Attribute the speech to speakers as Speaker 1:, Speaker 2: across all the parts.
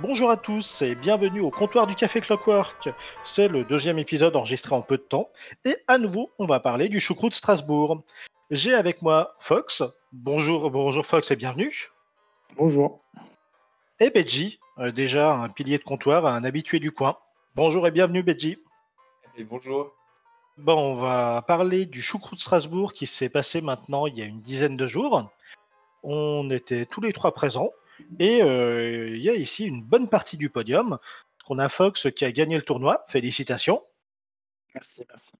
Speaker 1: Bonjour à tous et bienvenue au comptoir du Café Clockwork. C'est le deuxième épisode enregistré en peu de temps et à nouveau on va parler du choucroute Strasbourg. J'ai avec moi Fox. Bonjour, bonjour Fox et bienvenue.
Speaker 2: Bonjour.
Speaker 1: Et Benji, euh, déjà un pilier de comptoir, un habitué du coin. Bonjour et bienvenue Benji.
Speaker 3: Et bonjour.
Speaker 1: Bon, on va parler du choucroute Strasbourg qui s'est passé maintenant il y a une dizaine de jours. On était tous les trois présents et euh, il y a ici une bonne partie du podium. On a Fox qui a gagné le tournoi, félicitations.
Speaker 2: Merci, merci.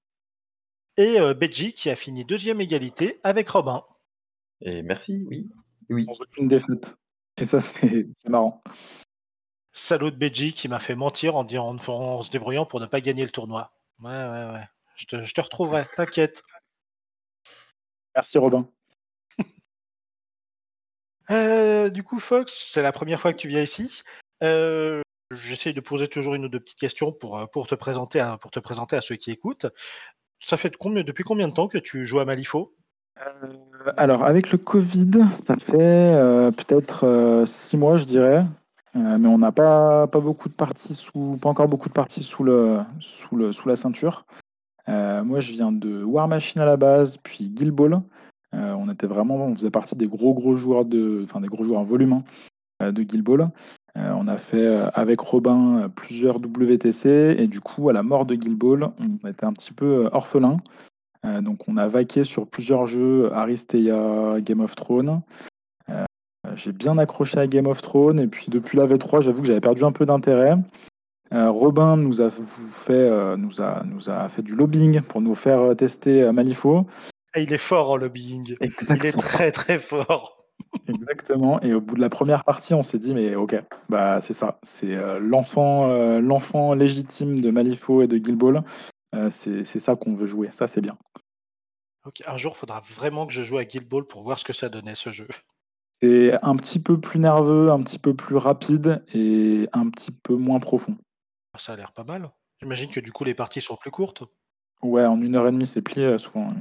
Speaker 1: Et euh, Benji qui a fini deuxième égalité avec Robin.
Speaker 3: Et merci, oui. oui.
Speaker 2: Sans aucune défaite. Et ça, c'est marrant.
Speaker 1: Salaud de Benji qui m'a fait mentir en, disant- en, en se débrouillant pour ne pas gagner le tournoi. Ouais, ouais, ouais. Je te, je te retrouverai, t'inquiète.
Speaker 2: Merci Robin.
Speaker 1: Euh, du coup, Fox, c'est la première fois que tu viens ici. Euh, J'essaie de poser toujours une ou deux petites questions pour, euh, pour, te présenter à, pour te présenter à ceux qui écoutent. Ça fait depuis combien de temps que tu joues à Malifaux?
Speaker 2: Alors, avec le Covid, ça fait peut-être six mois, je dirais. Mais on n'a pas, beaucoup de parties sous, pas encore beaucoup de parties sous, la ceinture. Moi, je viens de War Machine à la base, puis Guild Ball. On était vraiment, on faisait partie des gros gros joueurs de, enfin des gros joueurs en volume hein, euh, de Guild Ball. Euh, on a fait euh, avec Robin plusieurs WTC et du coup, à la mort de Guild Ball, on était un petit peu orphelin. Donc, on a vaqué sur plusieurs jeux, Aristea, Game of Thrones. J'ai bien accroché à Game of Thrones et puis depuis la V3, j'avoue que j'avais perdu un peu d'intérêt. Robin nous a fait, nous a, fait du lobbying pour nous faire tester Malifaux.
Speaker 1: Ah, Il est fort en lobbying. Il est très très fort.
Speaker 2: Exactement. Et au bout de la première partie, on s'est dit, mais ok, bah c'est ça. C'est euh, l'enfant, euh, l'enfant légitime de Malifaux et de Guild Ball. Euh, c'est c'est ça qu'on veut jouer. Ça, c'est bien.
Speaker 1: Ok, Un jour, il faudra vraiment que je joue à Guild Ball pour voir ce que ça donnait ce jeu.
Speaker 2: C'est un petit peu plus nerveux, un petit peu plus rapide et un petit peu moins profond.
Speaker 1: Ça a l'air pas mal. J'imagine que du coup, les parties sont plus courtes.
Speaker 2: Ouais, en une heure et demie, c'est plié euh, souvent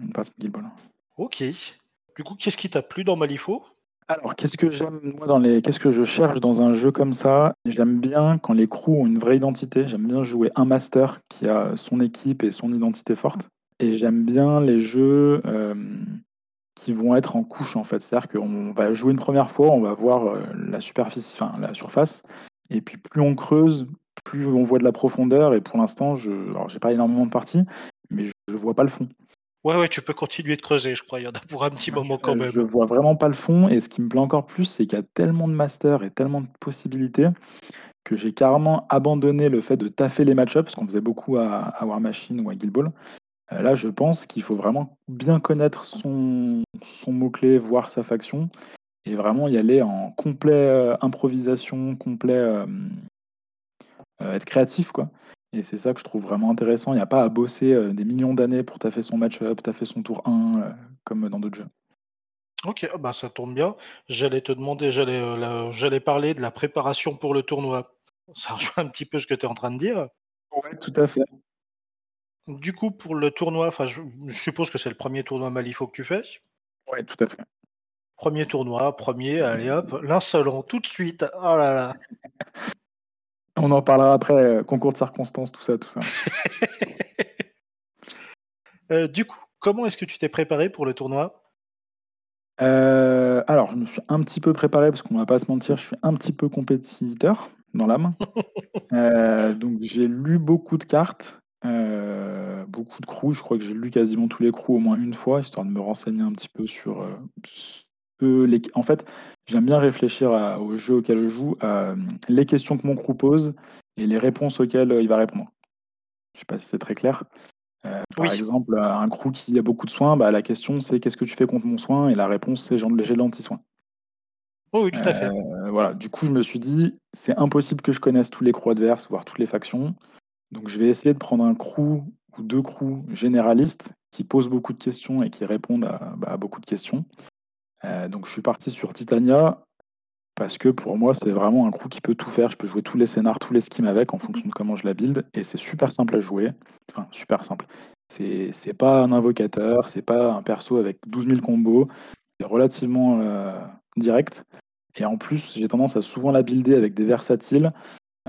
Speaker 2: une, partie de Guild Ball.
Speaker 1: Ok. Du coup, qu'est-ce qui t'a plu dans Malifaux?
Speaker 2: Alors, qu'est-ce que j'aime moi dans les, qu'est-ce que je cherche dans un jeu comme ça? J'aime bien quand les crews ont une vraie identité. J'aime bien jouer un master qui a son équipe et son identité forte. Et j'aime bien les jeux euh, qui vont être en couche en fait. C'est-à-dire qu'on va jouer une première fois, on va voir euh, la superficie, enfin la surface, et puis plus on creuse, plus on voit de la profondeur. Et pour l'instant, je, alors j'ai pas énormément de parties, mais je, je vois pas le fond.
Speaker 1: Ouais, ouais, tu peux continuer de creuser, je crois. Il y en a pour un petit moment quand
Speaker 2: Euh,
Speaker 1: même.
Speaker 2: Je vois vraiment pas le fond. Et ce qui me plaît encore plus, c'est qu'il y a tellement de masters et tellement de possibilités que j'ai carrément abandonné le fait de taffer les match-ups, parce qu'on faisait beaucoup à, à War Machine ou à Guild Ball. Euh, là, je pense qu'il faut vraiment bien connaître son, son mot-clé, voir sa faction, et vraiment y aller en complet euh, improvisation, complet euh, être créatif, quoi. Et c'est ça que je trouve vraiment intéressant. Il n'y a pas à bosser euh, des millions d'années pour taffer son match-up, taffer son tour 1, euh, comme dans d'autres jeux.
Speaker 1: Ok, ah bah ça tombe bien. J'allais te demander, j'allais euh, la- j'allais parler de la préparation pour le tournoi. Ça rejoint un petit peu ce que tu es en train de dire.
Speaker 2: Ouais, tout à fait.
Speaker 1: Du coup, pour le tournoi, enfin, je, je suppose que c'est le premier tournoi Malifaux que tu fais.
Speaker 2: Ouais, tout à fait.
Speaker 1: Premier tournoi, premier, allez hop, l'insolent, tout de suite. Oh là là.
Speaker 2: On en parlera après, euh, concours de circonstances, tout ça, tout ça.
Speaker 1: Euh, du coup, comment est-ce que tu t'es préparé pour le tournoi?
Speaker 2: Euh, alors, je me suis un petit peu préparé, parce qu'on va pas se mentir, je suis un petit peu compétiteur dans l'âme. Euh, donc, j'ai lu beaucoup de cartes, euh, beaucoup de crews. Je crois que j'ai lu quasiment tous les crews au moins une fois, histoire de me renseigner un petit peu sur euh, les... En fait, j'aime bien réfléchir à- au jeu auquel je joue, à les questions que mon crew pose et les réponses auxquelles euh, il va répondre. Je sais pas si c'est très clair. Euh, par
Speaker 1: Oui.
Speaker 2: exemple, euh, un crew qui a beaucoup de soins, bah, la question c'est qu'est-ce que tu fais contre mon soin? Et la réponse c'est j'ai de l'anti-soin.
Speaker 1: Oh oui, tout à fait.
Speaker 2: Euh, voilà, du coup je me suis dit c'est impossible que je connaisse tous les crews adverses, voire toutes les factions. Donc je vais essayer de prendre un crew ou deux crews généralistes qui posent beaucoup de questions et qui répondent à, bah, à beaucoup de questions. Euh, donc je suis parti sur Titania parce que pour moi c'est vraiment un crew qui peut tout faire. Je peux jouer tous les scénars, tous les schemes avec en fonction de comment je la build et c'est super simple à jouer. Enfin super simple. C'est pas un invocateur, c'est pas un perso avec 12 000 combos. C'est relativement euh, direct. Et en plus, j'ai tendance à souvent la builder avec des versatiles.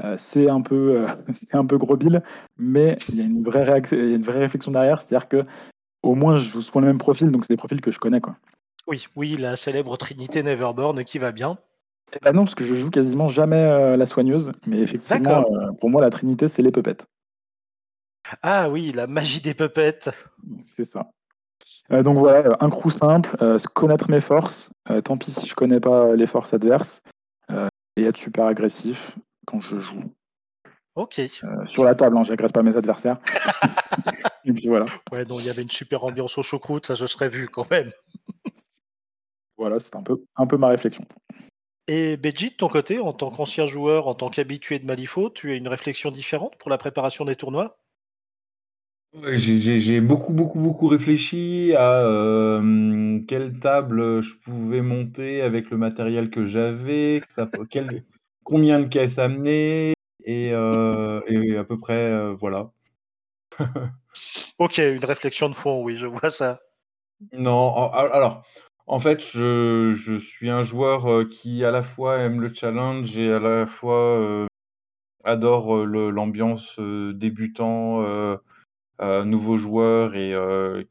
Speaker 2: Euh, c'est un peu, euh, c'est un peu gros bill, mais il y a une vraie, une vraie réflexion derrière, c'est-à-dire que au moins je joue souvent le même profil, donc c'est des profils que je connais quoi.
Speaker 1: Oui, oui, la célèbre Trinité Neverborn qui va bien.
Speaker 2: Eh ben non, parce que je joue quasiment jamais euh, la soigneuse, mais effectivement, pour moi la Trinité c'est les puppets.
Speaker 1: Ah oui, la magie des puppets.
Speaker 2: C'est ça. donc voilà, un crew simple, connaître mes forces. tant pis si je connais pas les forces adverses. et être super agressif quand je joue.
Speaker 1: Ok.
Speaker 2: Euh, sur la table, hein, j'agresse pas mes adversaires. et puis voilà.
Speaker 1: Ouais, donc il y avait une super ambiance au choucroute, ça je serais vu quand même.
Speaker 2: Voilà, c'est un peu, un peu ma réflexion.
Speaker 1: Et Beji, de ton côté, en tant qu'ancien joueur, en tant qu'habitué de Malifaux, tu as une réflexion différente pour la préparation des tournois?
Speaker 3: J'ai beaucoup, beaucoup, beaucoup réfléchi à euh, quelle table je pouvais monter avec le matériel que j'avais, combien de caisses amener et, euh, et à peu près, euh, voilà.
Speaker 1: Ok, une réflexion de fond, oui, je vois ça.
Speaker 3: Non, alors, en fait, je, suis un joueur euh, qui à la fois aime le challenge et à la fois adore l'ambiance débutant, nouveau joueur et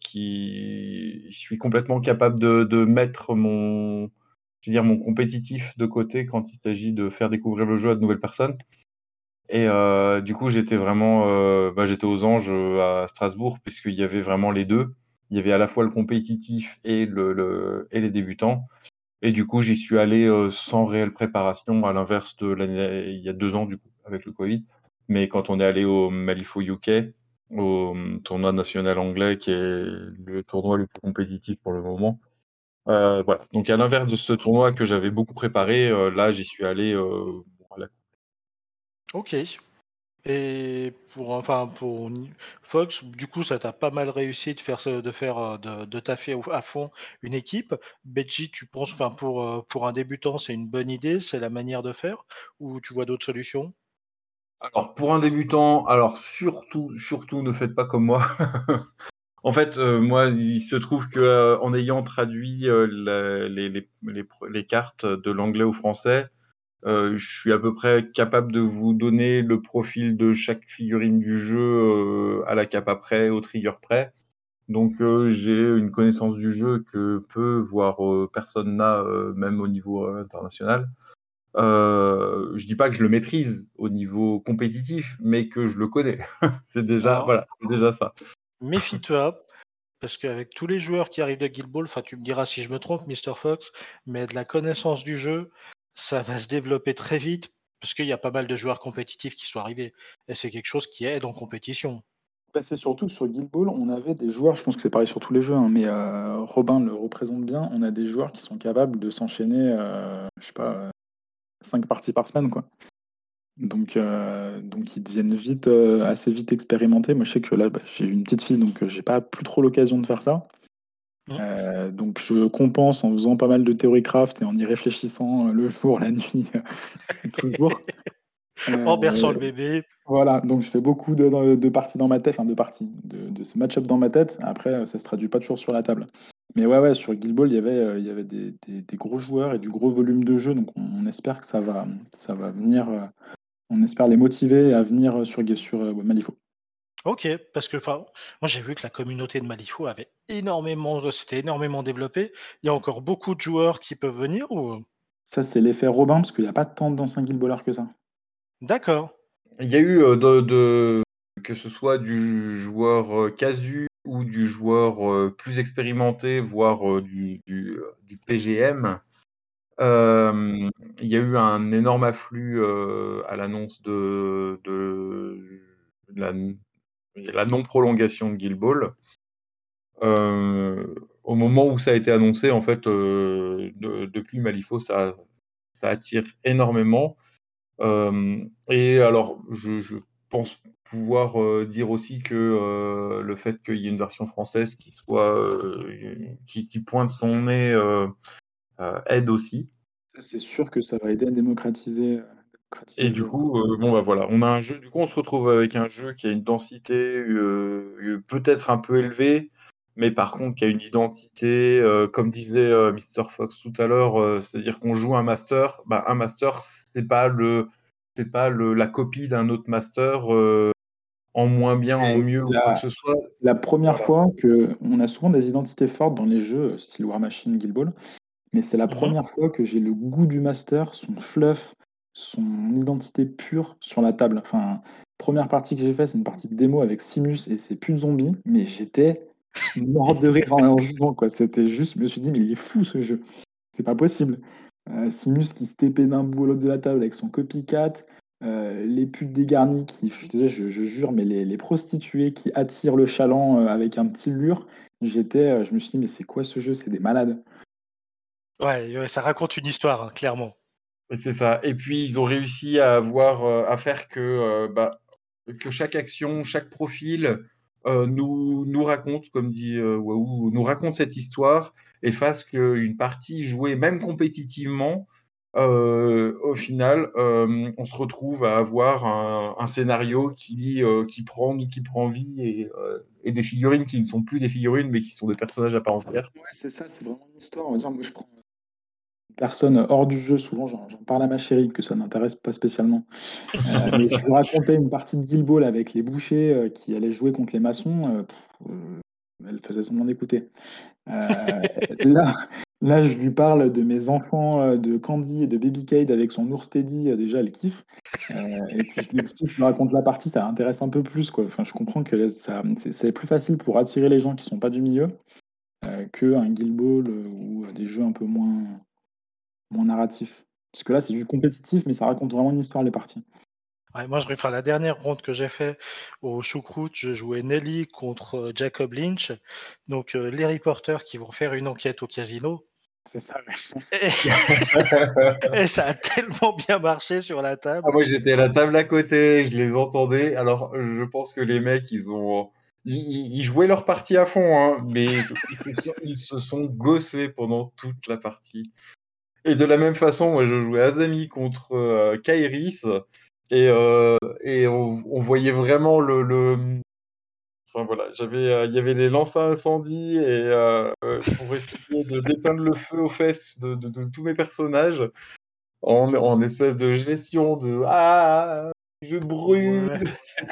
Speaker 3: qui suis complètement capable de, mettre mon, je veux dire, mon compétitif de côté quand il s'agit de faire découvrir le jeu à de nouvelles personnes. Et euh, du coup, j'étais vraiment, euh, bah, j'étais aux anges euh, à Strasbourg, puisqu'il y avait vraiment les deux. Il y avait à la fois le compétitif et, le, et les débutants. Et du coup, j'y suis allé sans réelle préparation, à l'inverse de l'année, il y a deux ans, du coup, avec le Covid. Mais quand on est allé au Malifaux UK, au tournoi national anglais, qui est le tournoi le plus compétitif pour le moment, euh, voilà. Donc à l'inverse de ce tournoi que j'avais beaucoup préparé, euh, là j'y suis allé. Euh,
Speaker 1: ok. Et pour enfin pour Fox, du coup, ça t'a pas mal réussi de faire de faire de, de taffer à fond une équipe. Benji, tu penses, enfin pour pour un débutant, c'est une bonne idée, c'est la manière de faire, ou tu vois d'autres solutions?
Speaker 3: Alors pour un débutant, alors surtout surtout ne faites pas comme moi. En fait, euh, moi, il se trouve que euh, en ayant traduit euh, les, cartes de l'anglais au français, je suis à peu près capable de vous donner le profil de chaque figurine du jeu à la cape après, au trigger près. Donc, j'ai une connaissance du jeu que peu, voire personne n'a, même au niveau international. je dis pas que je le maîtrise au niveau compétitif, mais que je le connais. c'est déjà, voilà, c'est déjà ça
Speaker 1: méfie-toi, parce qu'avec tous les joueurs qui arrivent de Guild Ball, tu me diras si je me trompe, Mr. Fox, mais de la connaissance du jeu, ça va se développer très vite, parce qu'il y a pas mal de joueurs compétitifs qui sont arrivés, et c'est quelque chose qui aide en compétition.
Speaker 2: Bah, c'est surtout que sur Guild Ball, on avait des joueurs, je pense que c'est pareil sur tous les jeux, hein, mais euh, Robin le représente bien, on a des joueurs qui sont capables de s'enchaîner, euh, je sais pas, 5 euh, parties par semaine, quoi. Donc, donc ils deviennent vite, assez vite expérimentés. Moi, je sais que là, bah, j'ai une petite fille, donc j'ai pas plus trop l'occasion de faire ça. Mmh. donc je compense en faisant pas mal de théorie craft et en y réfléchissant, le jour, la nuit, toujours.
Speaker 1: En berçant le bébé.
Speaker 2: Voilà, donc je fais beaucoup de parties dans ma tête, enfin de parties, de ce match-up dans ma tête. Après, ça se traduit pas toujours sur la table. Mais ouais, ouais, sur Guild Ball, il y avait, il y avait des gros joueurs et du gros volume de jeu, donc on espère que ça va ça va venir, on espère les motiver à venir sur, sur euh, Malifaux.
Speaker 1: Ok, parce que moi j'ai vu que la communauté de Malifaux avait énormément, c'était énormément développé. Il y a encore beaucoup de joueurs qui peuvent venir ou?
Speaker 2: Ça c'est l'effet Robin parce qu'il n'y a pas tant d'anciens Guild que ça.
Speaker 1: D'accord.
Speaker 3: Il y a eu euh, de, que ce soit du joueur euh, casu ou du joueur plus expérimenté, voire du, du, du PGM, il y a eu un énorme afflux, à l'annonce de la non-prolongation de Guild Ball. au moment où ça a été annoncé, en fait, depuis Malifaux, ça attire énormément. et alors je pense pouvoir, dire aussi que, le fait qu'il y ait une version française qui pointe son nez, euh, aide aussi.
Speaker 2: C'est sûr que ça va aider à démocratiser. Euh,
Speaker 3: Et du coup, euh, bon bah voilà, on a un jeu. Du coup, on se retrouve avec un jeu qui a une densité peut-être un peu élevée, mais par contre qui a une identité, euh, comme disait euh, Mr. Fox tout à l'heure, euh, c'est-à-dire qu'on joue un master, bah, un master, c'est pas le c'est pas le, la copie d'un autre master en moins bien, en mieux, ou quoi que ce soit.
Speaker 2: La première fois que on a souvent des identités fortes dans les jeux, style War Machine, Guild Ball, mais c'est la mhm. première fois que j'ai le goût du master, son fluff, son identité pure sur la table. Enfin, première partie que j'ai fait, c'est une partie de démo avec Simus et plus de zombies, mais j'étais mort de rire en jouant, quoi. C'était juste, je me suis dit, mais il est fou ce jeu. C'est pas possible. Euh, Simus qui se tépait d'un bout à l'autre de la table avec son copycat, euh, les putes dégarnies qui, je, je, jure, mais les, prostituées qui attirent le chaland euh, avec un petit lure, j'étais, je me suis dit, mais c'est quoi ce jeu? C'est des malades.
Speaker 1: Ouais, ça raconte une histoire, hein, clairement.
Speaker 3: C'est ça. Et puis ils ont réussi à avoir, à faire que, bah, que chaque action, chaque profil euh, nous, nous raconte, comme dit euh, Waouh, nous raconte cette histoire et fasse qu'une partie jouée, même compétitivement, euh, au final, on se retrouve à avoir un, scénario qui, qui, prend, qui prend vie et, des figurines qui ne sont plus des figurines, mais qui sont des personnages à part entière.
Speaker 2: Ouais, c'est ça, c'est vraiment une histoire. Dire, moi, je prends personne hors du jeu, souvent j'en parle à ma chérie que ça n'intéresse pas spécialement. Euh, mais je lui racontais une partie de Guild Ball avec les bouchers euh, qui allaient jouer contre les maçons. Euh, elle faisait semblant d'écouter. là, là, je lui parle de mes enfants de Candy et de Baby Cade avec son ours Teddy. déjà, elle kiffe. et puis je lui explique, je lui raconte la partie, ça intéresse un peu plus. Enfin, je comprends que c'est plus facile pour attirer les gens qui sont pas du milieu qu'un Guild Ball ou des jeux un peu moins mon narratif. Parce que là, c'est du compétitif, mais ça raconte vraiment une histoire, les parties.
Speaker 1: moi, je réfère à la dernière ronde que j'ai fait au choucroute. Je jouais Nelly contre euh, Jacob Lynch. Donc, euh, les reporters qui vont faire une enquête au casino.
Speaker 2: C'est ça.
Speaker 1: Et... ça a tellement bien marché sur la table.
Speaker 3: Ah, moi, j'étais à la table à côté, je les entendais. Alors, je pense que les mecs, ils ont. Ils, jouaient leur partie à fond, hein, mais ils se, sont, ils se sont gossés pendant toute la partie. Et de la même façon, je jouais Azami contre euh, Kairis. Et, euh, on, voyait vraiment le. le... Enfin voilà, j'avais, euh, il y avait les lances à incendie et pour essayer de d'éteindre le feu aux fesses de, de, tous mes personnages en, en espèce de gestion de ah je brûle.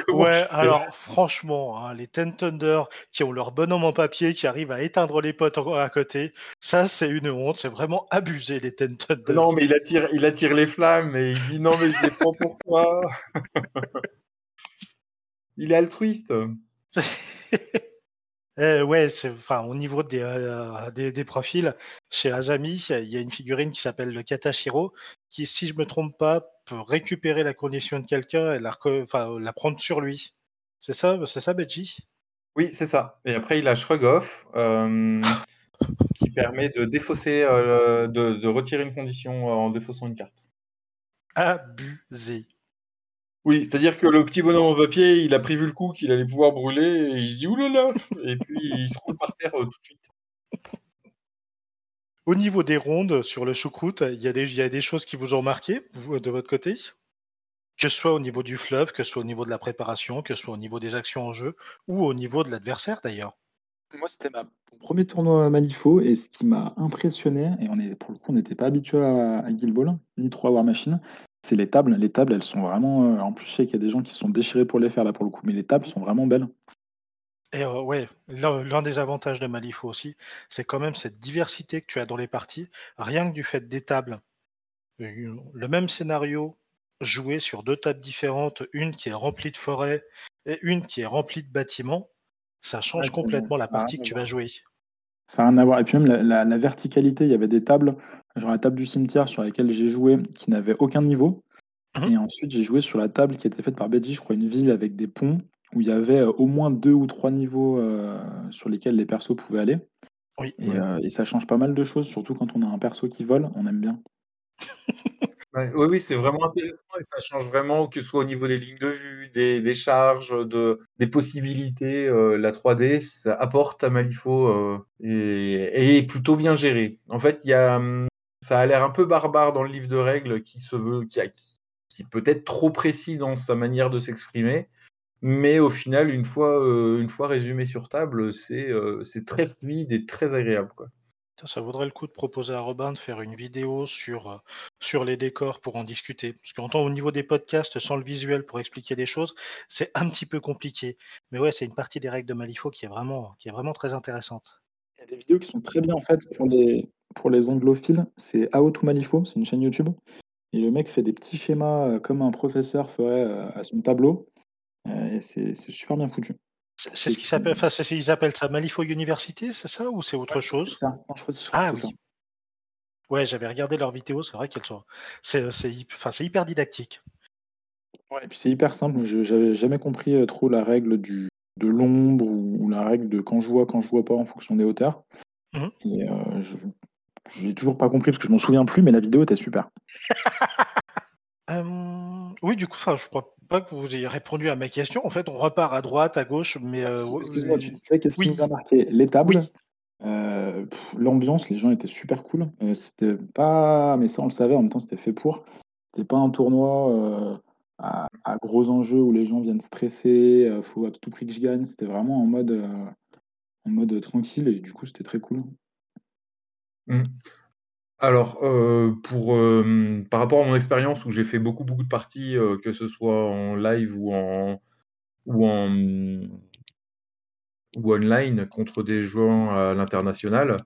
Speaker 1: Ouais, alors franchement, hein, les Ten Thunder qui ont leur bonhomme en papier, qui arrivent à éteindre les potes à côté, ça c'est une honte, c'est vraiment abusé les Ten Thunder.
Speaker 3: Non, mais il attire, il attire les flammes et il dit non, mais je les prends pour toi. il est altruiste.
Speaker 1: Euh, ouais, enfin, au niveau des, euh, des, profils, chez Azami, il y a une figurine qui s'appelle le Katashiro, qui, si je me trompe pas, peut récupérer la condition de quelqu'un et la, prendre sur lui. C'est ça, c'est ça, Benji?
Speaker 3: Oui, c'est ça. Et après, il a Shrug Off, euh, qui permet de défausser, de, de, retirer une condition en défaussant une carte.
Speaker 1: Abusé.
Speaker 3: Oui, c'est-à-dire que le petit bonhomme en papier, il a prévu le coup qu'il allait pouvoir brûler et il se dit oulala Et puis il se roule par terre euh, tout de suite.
Speaker 1: Au niveau des rondes sur le choucroute, il y, a des, des choses qui vous ont marqué, vous, de votre côté? Que ce soit au niveau du fleuve, que ce soit au niveau de la préparation, que ce soit au niveau des actions en jeu, ou au niveau de l'adversaire d'ailleurs?
Speaker 2: Moi, c'était mon premier tournoi à Malifaux, et ce qui m'a impressionné, et on est, pour le coup, on n'était pas habitué à, à Guild Ball, ni trop War Machine, c'est les tables. Les tables, elles sont vraiment. Euh, en plus, je sais qu'il y a des gens qui sont déchirés pour les faire là pour le coup, mais les tables sont vraiment belles.
Speaker 1: Et euh, ouais, l'un des avantages de Malifaux aussi, c'est quand même cette diversité que tu as dans les parties. Rien que du fait des tables, euh, le même scénario joué sur deux tables différentes, une qui est remplie de forêts et une qui est remplie de bâtiments, ça change complètement la partie que tu vas jouer.
Speaker 2: Ça n'a rien à voir. Et puis même la verticalité, il y avait des tables genre la table du cimetière sur laquelle j'ai joué, qui n'avait aucun niveau. Mhm. Et ensuite, j'ai joué sur la table qui était faite par Beji, je crois, une ville avec des ponts, où il y avait euh, au moins deux ou trois niveaux euh, sur lesquels les persos pouvaient aller. Oui, euh, et, ça change pas mal de choses, surtout quand on a un perso qui vole, on aime bien.
Speaker 3: oui, oui, c'est vraiment intéressant et ça change vraiment, que ce soit au niveau des lignes de vue, des, charges, de, des possibilités. la 3D, ça apporte à Malifaux et, est plutôt bien géré. En fait, y a, hum, ça a l'air un peu barbare dans le livre de règles qui se veut, qui, qui, peut être trop précis dans sa manière de s'exprimer. Mais au final, une fois, une fois résumé sur table, c'est c'est très fluide et très agréable. Quoi.
Speaker 1: Ça vaudrait le coup de proposer à Robin de faire une vidéo sur, euh, sur les décors pour en discuter. Parce qu'en au niveau des podcasts, sans le visuel pour expliquer des choses, c'est un petit peu compliqué. Mais ouais, c'est une partie des règles de Malifaux qui est vraiment, qui est vraiment très intéressante.
Speaker 2: Il y a des vidéos qui sont très bien en fait pour les, pour les anglophiles. C'est How to Malifaux, c'est une chaîne YouTube. Et le mec fait des petits schémas euh, comme un professeur ferait euh, à son tableau. Et c'est super bien foutu.
Speaker 1: C'est ce qui s'appelle, enfin, ils appellent ça Malifaux University, c'est ça ou c'est autre chose? Ah oui. Ouais, j'avais regardé leurs vidéos, c'est vrai qu'elles sont, c'est, enfin, hyper didactique.
Speaker 2: Ouais, et puis c'est hyper simple. Je n'avais jamais compris euh, trop la règle du de l'ombre ou, la règle de quand je vois, quand je vois pas en fonction des hauteurs. Mmh et euh, je n'ai toujours pas compris parce que je m'en souviens plus, mais la vidéo était super.
Speaker 1: oui, du coup, je crois pas que vous ayez répondu à ma question. En fait, on repart à droite, à gauche, mais. Euh,
Speaker 2: excuse-moi, tu sais qu'est-ce qui nous a marqué? Les tables? Euh, l'ambiance, les gens étaient super cool. Euh, c'était pas, mais ça on le savait, en même temps c'était fait pour. C'était pas un tournoi à, gros enjeux où les gens viennent stresser, faut à tout prix que je gagne. C'était vraiment en mode, en mode tranquille et du coup c'était très cool.
Speaker 3: Mmh. Alors, euh, euh, par rapport à mon expérience où j'ai fait beaucoup, beaucoup de parties, euh, que ce soit en live ou en ou en ou online contre des joueurs à l'international,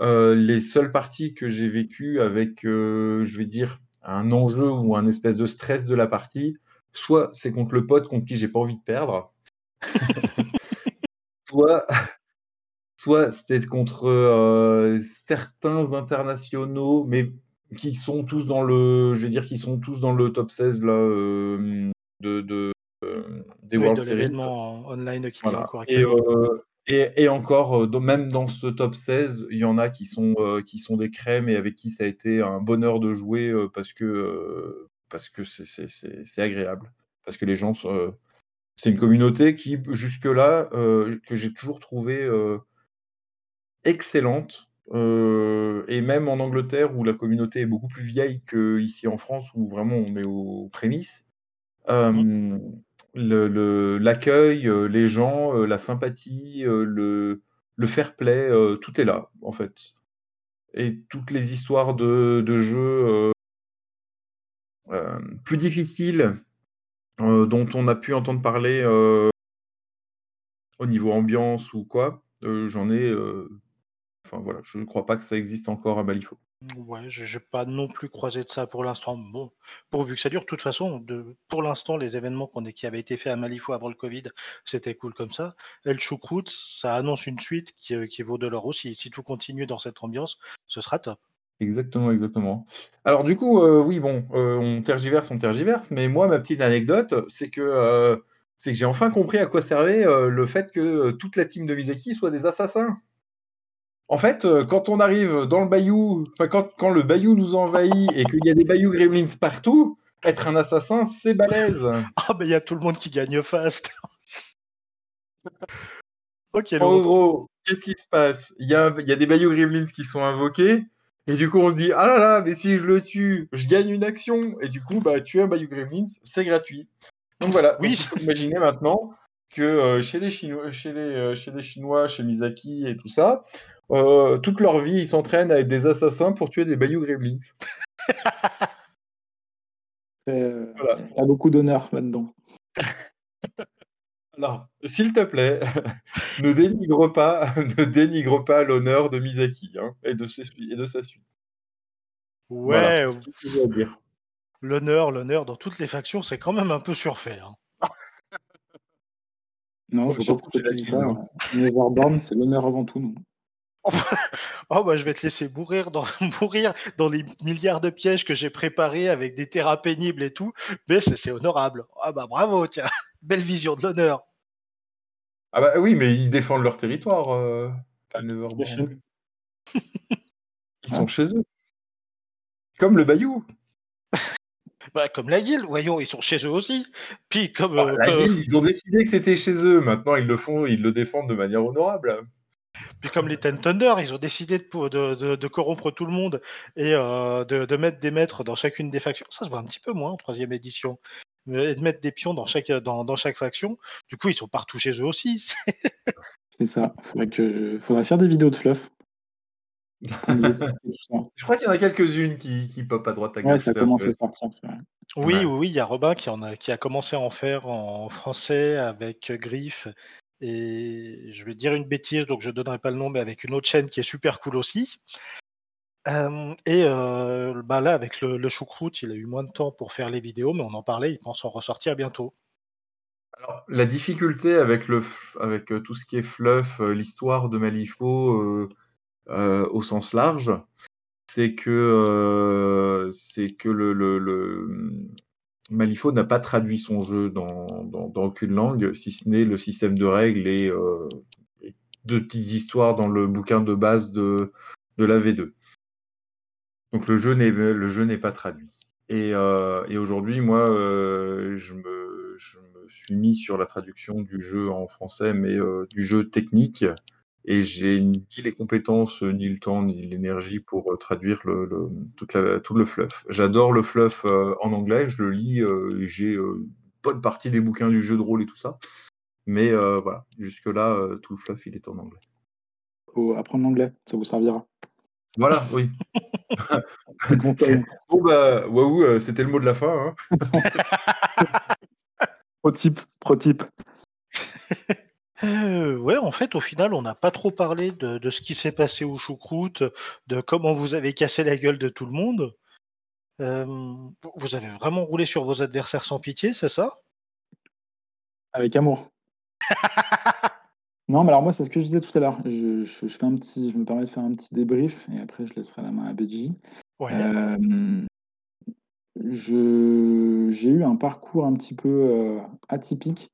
Speaker 3: les seules parties que j'ai vécues avec, je vais dire, un enjeu ou un espèce de stress de la partie, soit c'est contre le pote contre qui j'ai pas envie de perdre, soit soit c'était contre euh, certains internationaux, mais qui sont tous dans le, je vais dire, qui sont tous dans le top 16 là, euh, de, de euh, des World Series.
Speaker 1: online qui
Speaker 3: encore et, et, et, encore, même dans ce top 16, il y en a qui sont, qui sont des crèmes et avec qui ça a été un bonheur de jouer parce que parce que c'est agréable, parce que les gens c'est une communauté qui jusque-là que j'ai toujours trouvé excellente. Euh, et même en Angleterre, où la communauté est beaucoup plus vieille qu'ici en France, où vraiment on est aux prémices, euh, l'accueil, euh, les gens, la sympathie, le, le fair play, tout est là, en fait. Et toutes les histoires de, de jeux plus difficiles dont on a pu entendre parler au niveau ambiance ou quoi, j'en ai Enfin voilà, je ne crois pas que ça existe encore à Malifaux.
Speaker 1: Ouais, je n'ai pas non plus croisé de ça pour l'instant. Bon, pourvu que ça dure. De toute façon, de, pour l'instant, les événements qui avaient été faits à Malifaux avant le Covid, c'était cool comme ça. El Choucroute, ça annonce une suite qui, euh, qui vaut de l'or aussi. Si tout continue dans cette ambiance, ce sera top.
Speaker 3: Exactement, exactement. Alors du coup, euh, oui, bon, euh, on tergiverse, on tergiverse, mais moi, ma petite anecdote, c'est que c'est que j'ai enfin compris à quoi servait le fait que toute la team de Mizaki soit des assassins. En fait, euh, quand on arrive dans le bayou, quand, quand le bayou nous envahit et qu'il y a des bayou gremlins partout, être un assassin, c'est balèze.
Speaker 1: Ah, mais il y a tout le monde qui gagne fast.
Speaker 3: ok, en gros, qu'est-ce qui se passe? Il y a, y a des bayou gremlins qui sont invoqués. Et du coup, on se dit, ah là là, mais si je le tue, je gagne une action. Et du coup, bah, tuer un Bayou Gremlins, c'est gratuit. Donc voilà, oui. imaginez maintenant que euh, chez, les Chinois, chez, les, euh, chez les Chinois, chez Mizaki et tout ça, euh, toute leur vie, ils s'entraînent avec des assassins pour tuer des Bayou Gremlins.
Speaker 2: euh, Il y a beaucoup d'honneur là-dedans.
Speaker 3: Alors, s'il te plaît, ne dénigre pas, ne dénigre pas l'honneur de Misaki hein, et, de ses, et de sa suite.
Speaker 1: Ouais. l'honneur, l'honneur dans toutes les factions, c'est quand même un peu surfait. Hein.
Speaker 2: non, je ne pas pourquoi tu ça. c'est l'honneur avant tout. Non
Speaker 1: oh bah je vais te laisser mourir dans, mourir dans les milliards de pièges que j'ai préparés avec des terrains pénibles et tout, mais c'est honorable. Ah bah bravo, tiens, belle vision de l'honneur.
Speaker 3: Ah bah oui, mais ils défendent leur territoire. Euh, ils sont chez eux. Comme le Bayou.
Speaker 1: Bah, comme la guilde, voyons, ils sont chez eux aussi. Puis comme
Speaker 3: bah, euh, la guilde, ils ont décidé que c'était chez eux. Maintenant, ils le font, ils le défendent de manière honorable.
Speaker 1: Puis comme les Ten Thunder, ils ont décidé de, corrompre tout le monde et euh, de, mettre des maîtres dans chacune des factions. Ça se voit un petit peu moins en troisième édition. et de mettre des pions dans chaque, dans, dans chaque faction. Du coup, ils sont partout chez eux aussi.
Speaker 2: C'est ça. Faudrait que faudrait faire des vidéos de fluff.
Speaker 3: Je crois qu'il y en a quelques-unes qui, qui pop à droite à
Speaker 2: Ouais,
Speaker 3: gauche.
Speaker 2: ça commence à sortir,
Speaker 3: Ouais.
Speaker 1: oui, oui, il y a Robin qui, en a, qui a commencé à en faire en français avec Griff. Et je vais dire une bêtise, donc je ne donnerai pas le nom, mais avec une autre chaîne qui est super cool aussi. Euh, et euh, bah là, avec le, le choucroute, il a eu moins de temps pour faire les vidéos, mais on en parlait, il pense en ressortir bientôt.
Speaker 3: Alors, la difficulté avec, le, avec euh, tout ce qui est fluff, l'histoire de Malifaux au sens large, c'est que, c'est que le, le- Malifaux n'a pas traduit son jeu dans, aucune langue, si ce n'est le système de règles et, euh, deux petites histoires dans le bouquin de base de, la V2. Donc le jeu n'est pas traduit. Et, euh, aujourd'hui, moi, euh, je, me, je me suis mis sur la traduction du jeu en français, mais euh, du jeu technique. Et j'ai ni les compétences, ni le temps, ni l'énergie pour euh, traduire le, le- toute la- tout le fluff. J'adore le fluff euh, en anglais, je le lis, euh, et j'ai une bonne partie des bouquins du jeu de rôle et tout ça. Mais euh, voilà, jusque-là, euh, tout le fluff, il est en anglais.
Speaker 2: Faut apprendre l'anglais, ça vous servira.
Speaker 3: Voilà, oui. Bon, bah, waouh, c'était le mot de la fin. hein.
Speaker 2: Pro type, pro type.
Speaker 1: Euh, ouais, en fait, au final, on n'a pas trop parlé de, de ce qui s'est passé au choucroute, de comment vous avez cassé la gueule de tout le monde. Euh, vous avez vraiment roulé sur vos adversaires sans pitié, c'est ça?
Speaker 2: Avec amour. Non, mais alors moi, c'est ce que je disais tout à l'heure. Je, je- je fais un petit, je me permets de faire un petit débrief et après, je laisserai la main à Beji.
Speaker 1: Ouais.
Speaker 2: Euh, j'ai eu un parcours un petit peu euh, atypique.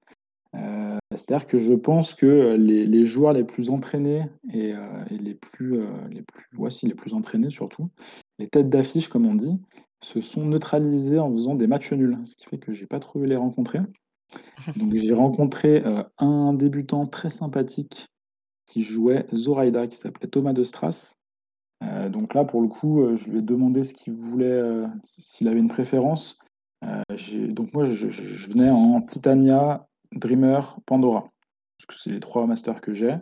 Speaker 2: Euh, C'est-à-dire que je pense que les, les joueurs les plus entraînés et, euh, et les plus, euh, les plus, ouais, si, les plus entraînés surtout, les têtes d'affiche comme on dit, se sont neutralisés en faisant des matchs nuls, ce qui fait que j'ai pas trouvé les rencontrer. Donc j'ai rencontré euh, un débutant très sympathique qui jouait Zoraida, qui s'appelait Thomas de Strass. Euh, donc là, pour le coup, euh, je lui ai demandé ce qu'il voulait, euh, s'il avait une préférence. Euh, donc moi, je, je- je venais en Titania, Dreamer, Pandora, parce que c'est les trois masters que j'ai.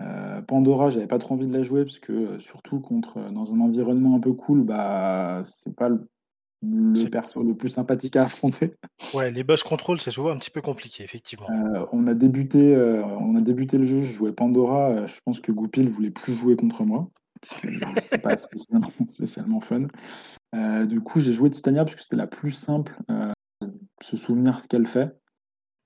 Speaker 2: Euh, Pandora, j'avais pas trop envie de la jouer parce que euh, surtout contre euh, dans un environnement un peu cool, bah c'est pas le, perso le plus sympathique à affronter.
Speaker 1: Ouais, les boss control, c'est souvent un petit peu compliqué, effectivement.
Speaker 2: Euh, on a débuté, euh, on a débuté le jeu, je jouais Pandora. je pense que Goupil voulait plus jouer contre moi. C'est pas spécialement, spécialement fun. Du coup, j'ai joué Titania parce que c'était la plus simple, se souvenir ce qu'elle fait.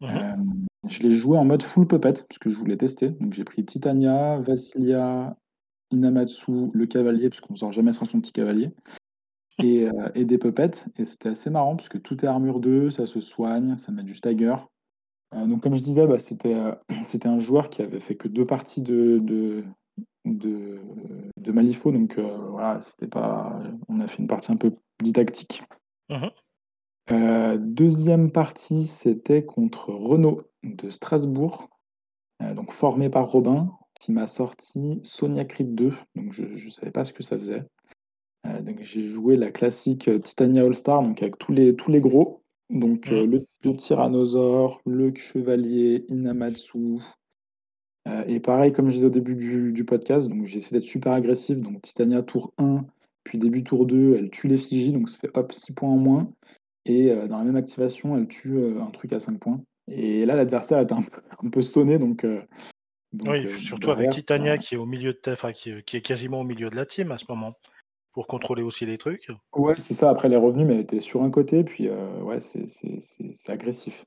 Speaker 1: Mhm.
Speaker 2: Euh, je l'ai joué en mode full puppet parce que je voulais tester. Donc j'ai pris Titania, Vassilia, Inamatsu, le cavalier, parce qu'on sort jamais sans son petit cavalier, et, euh, et des puppets. Et c'était assez marrant parce que tout est armure 2, ça se soigne, ça met du stagger. Euh, donc comme je disais, bah, c'était c'était un joueur qui avait fait que deux parties de, de, de, de Malifaux. Donc voilà, c'était pas. On a fait une partie un peu didactique.
Speaker 1: Mhm.
Speaker 2: Euh, deuxième partie, c'était contre Renault de Strasbourg, euh, donc formé par Robin, qui m'a sorti Sonia Creed 2. Donc je ne savais pas ce que ça faisait. Euh, donc j'ai joué la classique Titania All-Star, donc avec tous les, tous les gros. Donc euh, le, le Tyrannosaure, le Chevalier, Inamatsu. Et pareil, comme je disais au début du, du podcast, donc j'ai essayé d'être super agressif. Donc Titania tour 1, puis début tour 2, elle tue l'effigie, donc ça fait hop 6 points en moins. Et euh, dans la même activation, elle tue euh, un truc à 5 points. Et là, l'adversaire était un peu, un peu sonné, donc. euh, donc,
Speaker 1: oui, surtout avec Titania
Speaker 2: ça-
Speaker 1: qui est au milieu de ta, enfin, qui, est- qui est quasiment au milieu de la team à ce moment, pour contrôler aussi les trucs.
Speaker 2: Ouais, c'est ça. Après, elle est revenue, mais elle était sur un côté, puis euh, ouais, c'est c'est- c'est- c'est agressif.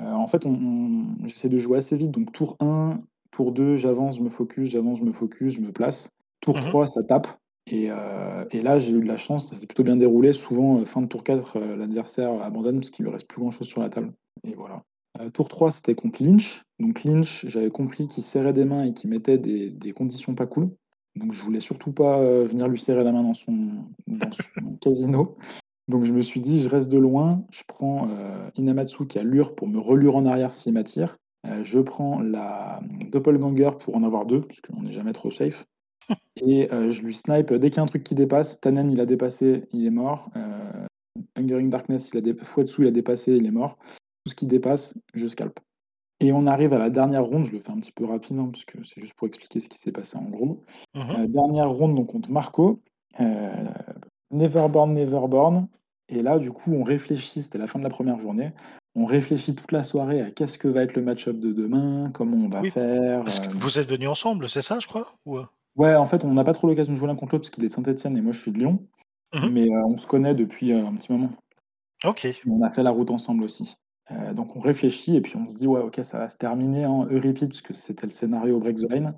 Speaker 2: Euh, en fait, on, on- j'essaie de jouer assez vite. Donc, tour 1, tour 2, j'avance, je me focus, j'avance, je me focus, je me place. Tour
Speaker 1: Mhm.
Speaker 2: 3, ça tape. Et, euh, et là, j'ai eu de la chance, ça s'est plutôt bien déroulé. Souvent, euh, fin de tour 4, euh, l'adversaire abandonne parce qu'il lui reste plus grand-chose sur la table. Et voilà. Euh, tour 3, c'était contre Lynch. Donc, Lynch, j'avais compris qu'il serrait des mains et qu'il mettait des, des conditions pas cool. Donc, je voulais surtout pas venir lui serrer la main dans son, dans son casino. Donc, je me suis dit, je reste de loin. Je prends Inamatsu qui a lure pour me relure en arrière s'il m'attire. Je prends la Doppelganger pour en avoir deux, parce qu'on n'est jamais trop safe. Et euh, je lui snipe dès qu'il y a un truc qui dépasse. Tannen, il a dépassé, il est mort. Euh, Hungering Darkness, il a dé... Fuetsu, il a dépassé, il est mort. Tout ce qui dépasse, je scalpe. Et on arrive à la dernière ronde, je le fais un petit peu rapide, hein, parce que c'est juste pour expliquer ce qui s'est passé en gros.
Speaker 1: Mhm.
Speaker 2: dernière ronde, donc contre Marco. Euh, Neverborn, Neverborn. Et là, du coup, on réfléchit, c'était la fin de la première journée, on réfléchit toute la soirée à qu'est-ce que va être le match-up de demain, comment on va faire.
Speaker 1: Parce que vous êtes venus ensemble, c'est ça, je crois Ou,
Speaker 2: Ouais, en fait, on n'a pas trop l'occasion de jouer l'un contre l'autre parce qu'il est de Saint-Etienne et moi je suis de Lyon.
Speaker 1: Mhm.
Speaker 2: Mais euh, on se connaît depuis euh, un petit moment.
Speaker 1: Ok.
Speaker 2: Et on a fait la route ensemble aussi. Euh, donc on réfléchit et puis on se dit, ouais, ok, ça va se terminer en Euripide, puisque c'était le scénario Break the Line.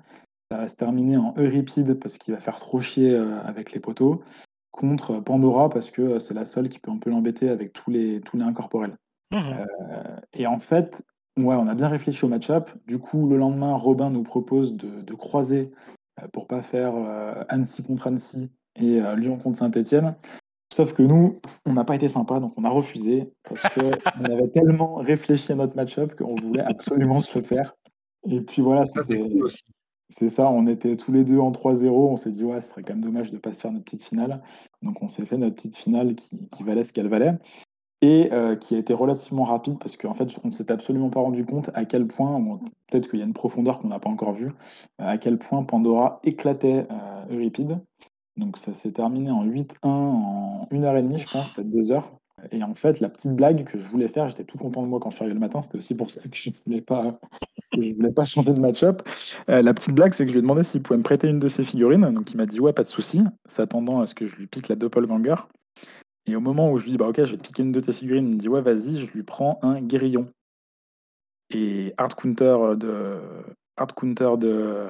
Speaker 2: Ça va se terminer en Euripide parce qu'il va faire trop chier avec les poteaux, contre Pandora parce que c'est la seule qui peut un peu l'embêter avec tous les, tous les incorporels.
Speaker 1: Mhm.
Speaker 2: Et en fait, ouais, on a bien réfléchi au match-up. Du coup, le lendemain, Robin nous propose de, de croiser pour pas faire euh, Annecy contre Annecy et euh, Lyon contre Saint-Etienne. Sauf que nous, on n'a pas été sympa, donc on a refusé parce qu'on avait tellement réfléchi à notre match-up qu'on voulait absolument se le faire. Et puis voilà,
Speaker 3: c'est
Speaker 2: c'était
Speaker 3: cool aussi.
Speaker 2: c'est ça, on était tous les deux en 3-0, on s'est dit ouais, ce serait quand même dommage de ne pas se faire notre petite finale. Donc on s'est fait notre petite finale qui, qui valait ce qu'elle valait et euh, qui a été relativement rapide parce qu'en fait on ne s'était absolument pas rendu compte à quel point, peut-être qu'il y a une profondeur qu'on n'a pas encore vue, euh, à quel point Pandora éclatait euh, Euripide. Donc ça s'est terminé en 8-1 en 1h30 je pense, peut-être 2 heures. Et en fait, la petite blague que je voulais faire, j'étais tout content de moi quand je suis arrivé le matin, c'était aussi pour ça que je voulais pas, voulais pas changer de match-up. Euh, la petite blague, c'est que je lui ai demandé s'il pouvait me prêter une de ses figurines. Donc il m'a dit ouais, pas de souci, s'attendant à ce que je lui pique la doppelganger. Et au moment où je lui dis bah ok, je vais te piquer une de tes figurines, il me dit ouais, vas-y, je lui prends un guérillon. Et hard counter de hard counter de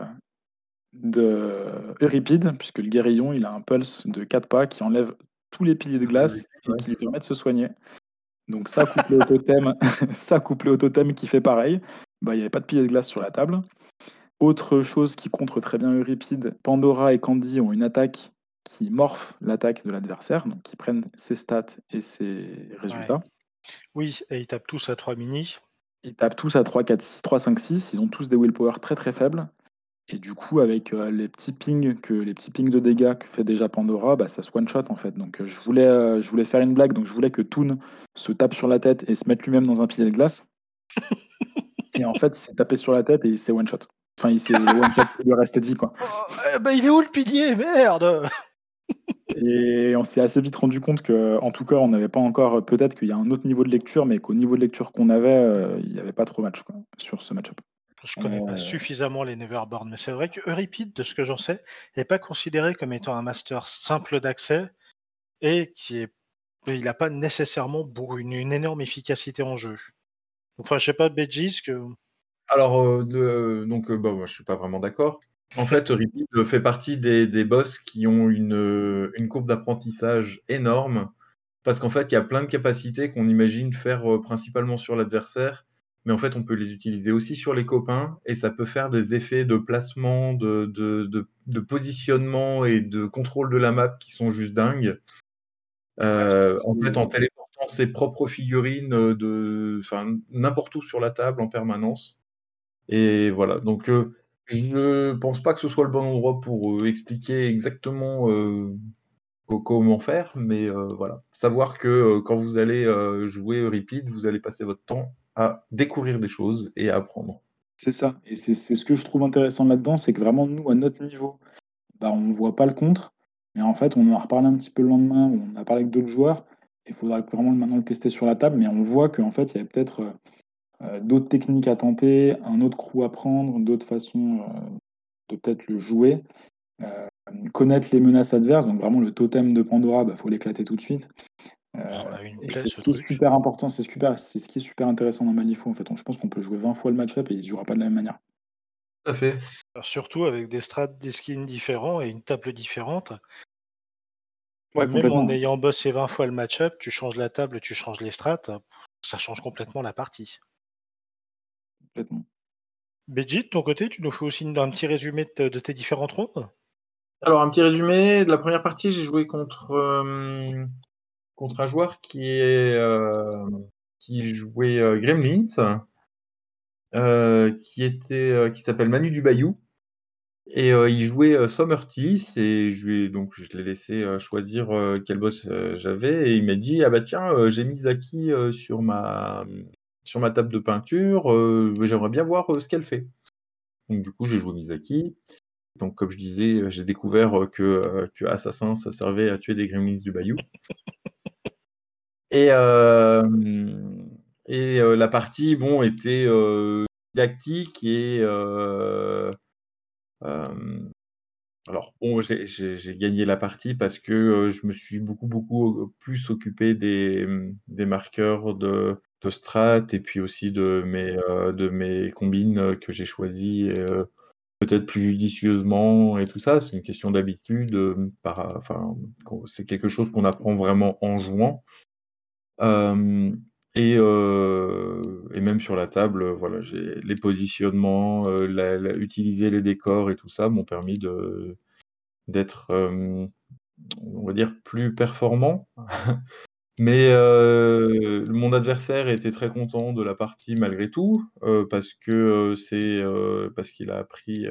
Speaker 2: de Euripide, puisque le guérillon, il a un pulse de 4 pas qui enlève tous les piliers de glace et qui lui permet de se soigner. Donc ça couplé au totem, ça couplé au totem qui fait pareil, bah il n'y avait pas de piliers de glace sur la table. Autre chose qui contre très bien Euripide, Pandora et Candy ont une attaque qui morphe l'attaque de l'adversaire, donc qui prennent ses stats et ses résultats.
Speaker 1: Oui, et ils tapent tous à 3 mini.
Speaker 2: Ils tapent tous à 3, 4, 6, 3, 5, 6. Ils ont tous des willpower très très faibles. Et du coup, avec euh, les petits pings que les petits pings de dégâts que fait déjà Pandora, bah, ça se one shot en fait. Donc euh, je voulais euh, je voulais faire une blague, donc je voulais que Toon se tape sur la tête et se mette lui-même dans un pilier de glace. et en fait, il s'est tapé sur la tête et il s'est one shot. Enfin, il s'est one shot ce qui lui restait de vie quoi.
Speaker 1: Oh, ben, il est où le pilier? Merde
Speaker 2: Et on s'est assez vite rendu compte que, en tout cas, on n'avait pas encore. Peut-être qu'il y a un autre niveau de lecture, mais qu'au niveau de lecture qu'on avait, euh, il n'y avait pas trop match quoi, sur ce match-up.
Speaker 1: Je connais
Speaker 2: Euh.
Speaker 1: pas suffisamment les Neverborn, mais c'est vrai que Euripide, de ce que j'en sais, n'est pas considéré comme étant un master simple d'accès et qui est. Il n'a pas nécessairement une, une énorme efficacité en jeu. Enfin, je sais pas, Begis, que.
Speaker 3: Alors, euh, de- donc, euh, bah, moi, je suis pas vraiment d'accord. En fait, Repeat fait partie des, des boss qui ont une, une courbe d'apprentissage énorme, parce qu'en fait, il y a plein de capacités qu'on imagine faire euh, principalement sur l'adversaire, mais en fait, on peut les utiliser aussi sur les copains, et ça peut faire des effets de placement, de, de, de- positionnement et de contrôle de la map qui sont juste dingues. Euh, en fait, en téléportant ses propres figurines euh, de, n'importe où sur la table en permanence. Et voilà. Donc, je pense pas que ce soit le bon endroit pour euh, expliquer exactement euh, co- comment faire, mais euh, voilà. Savoir que quand vous allez jouer Repeat, vous allez passer votre temps à découvrir des choses et à apprendre.
Speaker 2: C'est ça. Et c'est ce que je trouve intéressant là-dedans, c'est que vraiment, nous, à notre niveau, bah, on ne voit pas le contre. Mais en fait, on en a reparlé un petit peu le lendemain, on a parlé avec d'autres joueurs. Il faudra vraiment maintenant le tester sur la table. Mais on voit qu'en fait, il y a peut-être d'autres techniques à tenter, un autre crew à prendre, d'autres façons euh, de peut-être le jouer. Euh, connaître les menaces adverses, donc vraiment le totem de Pandora, il faut l'éclater tout de suite. Euh,
Speaker 1: plaie,
Speaker 2: c'est
Speaker 1: ce
Speaker 2: qui est super important, c'est super, c'est ce qui est super intéressant dans Malifaux en fait. Je pense qu'on peut jouer 20 fois le match-up et il ne se jouera pas de la même manière.
Speaker 3: Tout à fait.
Speaker 1: Alors, surtout avec des strats, des skins différents et une table différente.
Speaker 2: Ouais,
Speaker 1: Même en ayant bossé 20 fois le match-up, tu changes la table, tu changes les strats, ça change complètement la partie.
Speaker 2: Complètement.
Speaker 1: Begit, de ton côté, tu nous fais aussi un petit résumé de, de tes différentes rondes?
Speaker 3: Alors, un petit résumé. De la première partie, j'ai joué contre, euh, contre un joueur qui, est, euh, qui jouait euh, Gremlins, euh, qui, était, euh, qui s'appelle Manu du Bayou. Et il jouait Summer Teeth et je lui donc je l'ai laissé choisir quel boss j'avais et il m'a dit Ah bah tiens, j'ai mis Zaki sur ma sur ma table de peinture, j'aimerais bien voir ce qu'elle fait. Donc du coup, j'ai joué Misaki. Donc comme je disais, j'ai découvert que, que Assassin, ça servait à tuer des gremlins du bayou. Et, et la partie, bon, était didactique et alors bon, j'ai gagné la partie parce que je me suis beaucoup, beaucoup plus occupé des, des marqueurs de, de strat et puis aussi de mes, de mes combines que j'ai choisies peut-être plus judicieusement et tout ça. C'est une question d'habitude. enfin, c'est quelque chose qu'on apprend vraiment en jouant. et, et, même sur la table, voilà, les positionnements, utiliser les décors et tout ça m'ont permis d'être, on va dire, plus performant. Mais mon adversaire était très content de la partie malgré tout, parce que, c'est, parce qu'il a appris,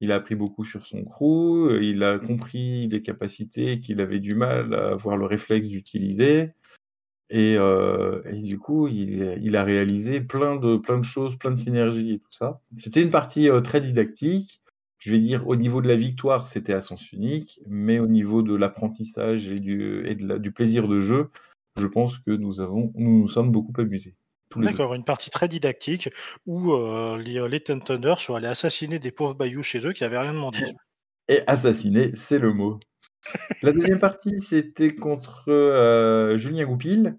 Speaker 3: il a appris beaucoup sur son crew, il a compris des capacités qu'il avait du mal à avoir le réflexe d'utiliser et et du coup, il il a réalisé plein de plein de choses, plein de synergies et tout ça. C'était une partie, très didactique. Je vais dire au niveau de la victoire, c'était à sens unique, mais au niveau de l'apprentissage et du et de du plaisir de jeu, je pense que nous avons nous nous sommes beaucoup amusés,
Speaker 1: D'accord, une partie très didactique où, les, les Thunder sont allés assassiner des pauvres bayous chez eux qui avaient rien demandé.
Speaker 3: Et assassiner, c'est le mot. La deuxième partie, c'était contre, Julien Goupil.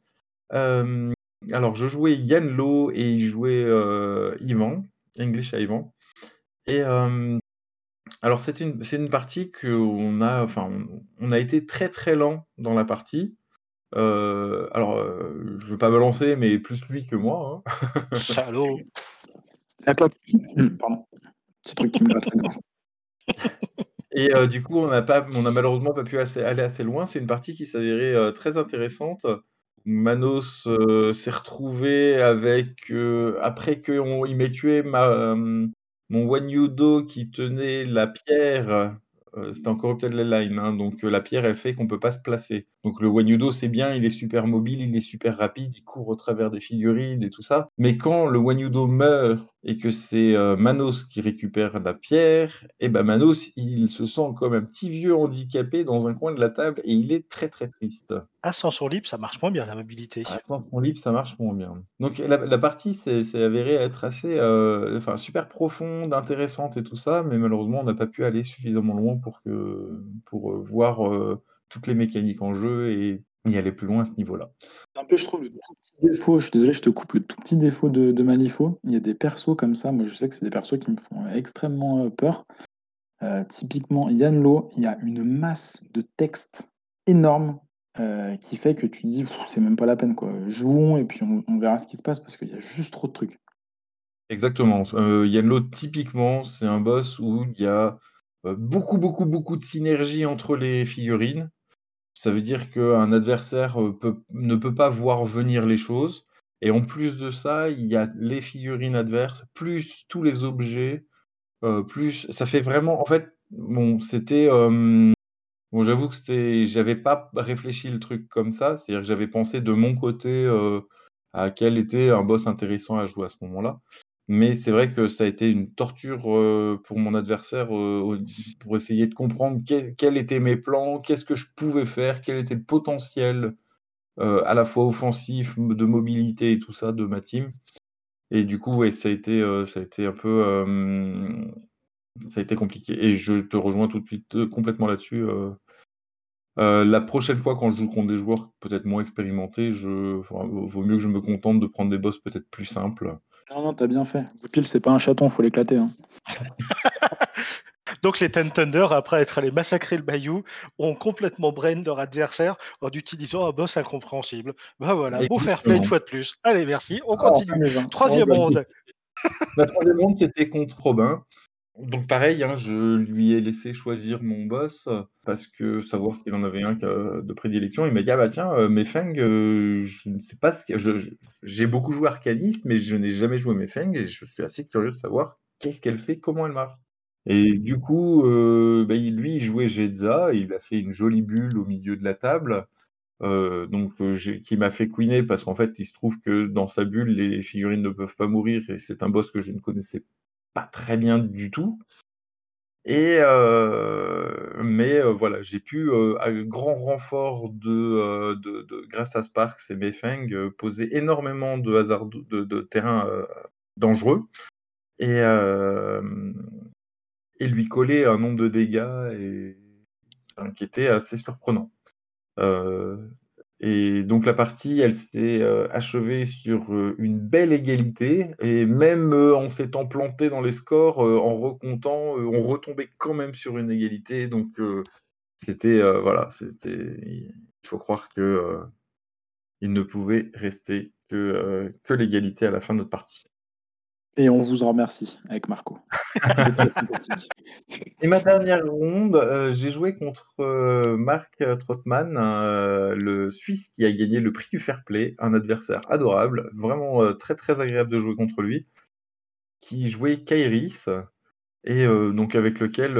Speaker 3: alors je jouais Yann Lo et il jouait, Yvan, English à Yvan et alors c'est une c'est une partie qu'on a enfin, on a été très, très lent dans la partie. alors, je je veux pas me lancer, mais plus lui que moi,
Speaker 1: hein. Salaud!
Speaker 2: Pardon. Truc qui me va très
Speaker 3: Et du coup, on n'a pas on a malheureusement pas pu aller assez loin. C'est une partie qui s'avérait, très intéressante. Manos, s'est retrouvé avec, après qu'il m'ait tué ma, mon Wanyudo qui tenait la pierre, euh, c'était encore peut-être la line, hein, donc euh, la pierre, elle fait qu'on ne peut pas se placer. Donc le Wanyudo, c'est bien, il est super mobile, il est super rapide, il court au travers des figurines et tout ça. Mais quand le Wanyudo meurt et que c'est euh, Manos qui récupère la pierre, et eh ben Manos, il se sent comme un petit vieux handicapé dans un coin de la table et il est très très triste.
Speaker 1: Ascension libre, ça marche moins bien la mobilité.
Speaker 3: Ascension libre, ça marche moins bien. Donc la, partie s'est avérée être assez, euh, enfin super profonde, intéressante et tout ça, mais malheureusement on n'a pas pu aller suffisamment loin pour que pour euh, voir toutes les mécaniques en jeu et y aller plus loin à ce niveau-là.
Speaker 2: Un peu, je trouve, le tout petit défaut, je suis désolé, je te coupe, le tout petit défaut de, de Manifo, il y a des persos comme ça, moi je sais que c'est des persos qui me font extrêmement euh, peur. Euh, typiquement, Yann Lo, il y a une masse de texte énorme euh, qui fait que tu dis, c'est même pas la peine, quoi. Jouons et puis on, verra ce qui se passe parce qu'il y a juste trop de trucs.
Speaker 3: Exactement. Yann Lo, typiquement, c'est un boss où il y a beaucoup, beaucoup, beaucoup de synergie entre les figurines. Ça veut dire qu'un adversaire, ne peut pas voir venir les choses et en plus de ça, il y a les figurines adverses, plus tous les objets, plus ça fait vraiment en fait, bon, c'était, bon, j'avoue que c'était j'avais pas réfléchi le truc comme ça. C'est-à-dire que j'avais pensé de mon côté, à quel était un boss intéressant à jouer à ce moment-là. Mais c'est vrai que ça a été une torture, pour mon adversaire, pour essayer de comprendre quels étaient mes plans, qu'est-ce que je pouvais faire, quel était le potentiel, à la fois offensif, de mobilité et tout ça de ma team. Et du coup, ouais, ça a été, ça a été un peu, ça a été compliqué et je te rejoins tout de suite, complètement là-dessus, la prochaine fois quand je joue contre des joueurs peut-être moins expérimentés, je vaut mieux que je me contente de prendre des boss peut-être plus simples.
Speaker 2: Non, non, t'as bien fait. Pile, c'est pas un chaton, faut l'éclater. Hein.
Speaker 1: Donc les Ten Thunder, après être allés massacrer le Bayou, ont complètement brain leur adversaire en utilisant un boss incompréhensible. Bah voilà, beau faire play une fois de plus. Allez, merci, on ah, continue. troisième ronde.
Speaker 3: La troisième ronde, c'était contre Robin. Donc pareil, hein, je lui ai laissé choisir mon boss parce que savoir s'il en avait un de prédilection. Il m'a dit ah bah tiens, euh, Mefeng, euh, je ne sais pas ce que j'ai beaucoup joué Arcanis, mais je n'ai jamais joué Mefeng et je suis assez curieux de savoir qu'est-ce qu'elle fait, comment elle marche. Et du coup, euh, bah, lui, il jouait Jedza, il a fait une jolie bulle au milieu de la table, euh, donc qui m'a fait queener parce qu'en fait, il se trouve que dans sa bulle, les figurines ne peuvent pas mourir et c'est un boss que je ne connaissais pas très bien du tout. Et mais voilà, j'ai pu, à grand renfort de, de grâce à Sparks et Mefeng, poser énormément de hasard de de terrain, dangereux et et lui coller un nombre de dégâts et qui était assez surprenant. Et donc la partie, elle s'est euh, achevée sur euh, une belle égalité, et même euh, en s'étant planté dans les scores, en recomptant, on retombait quand même sur une égalité. Donc c'était voilà, c'était. Il faut croire que il ne pouvait rester que, que l'égalité à la fin de notre partie.
Speaker 2: Et on vous en remercie avec Marco.
Speaker 3: Et ma dernière ronde, euh, j'ai joué contre euh, Marc Trotman, euh, le Suisse qui a gagné le prix du fair play, un adversaire adorable, vraiment très très agréable de jouer contre lui, qui jouait Kairis, et donc avec lequel,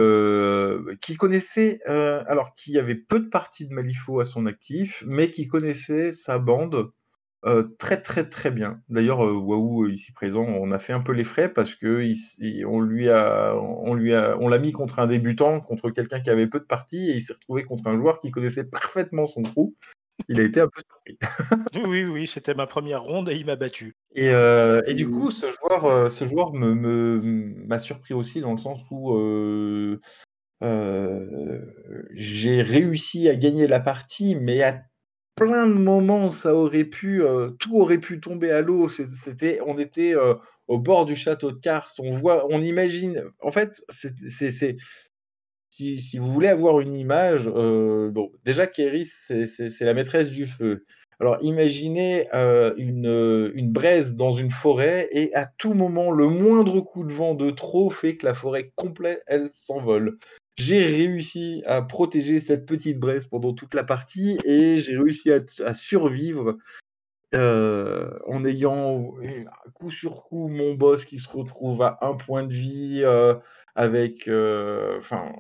Speaker 3: qui connaissait, alors qui avait peu de parties de Malifaux à son actif, mais qui connaissait sa bande très, très, très bien. D'ailleurs, Waouh, ici présent, on a fait un peu les frais parce que on lui a on lui a on l'a mis contre un débutant, contre quelqu'un qui avait peu de parties et il s'est retrouvé contre un joueur qui connaissait parfaitement son trou. Il a été un peu surpris.
Speaker 1: Oui, oui, c'était ma première ronde et il m'a battu.
Speaker 3: Et et du coup, ce joueur, ce joueur me m'a surpris aussi dans le sens où, j'ai réussi à gagner la partie, mais à plein de moments ça aurait pu, euh, tout aurait pu tomber à l'eau. C'était, on était euh, au bord du château de Cars. On voit, on imagine. En fait, c'est, si, si, vous voulez avoir une image, euh, bon, déjà Kéris, c'est la maîtresse du feu. Alors imaginez une, une braise dans une forêt et à tout moment, le moindre coup de vent de trop fait que la forêt complète, elle s'envole j'ai réussi à protéger cette petite braise pendant toute la partie et j'ai réussi à, survivre euh, en ayant coup sur coup mon boss qui se retrouve à un point de vie euh, avec euh, enfin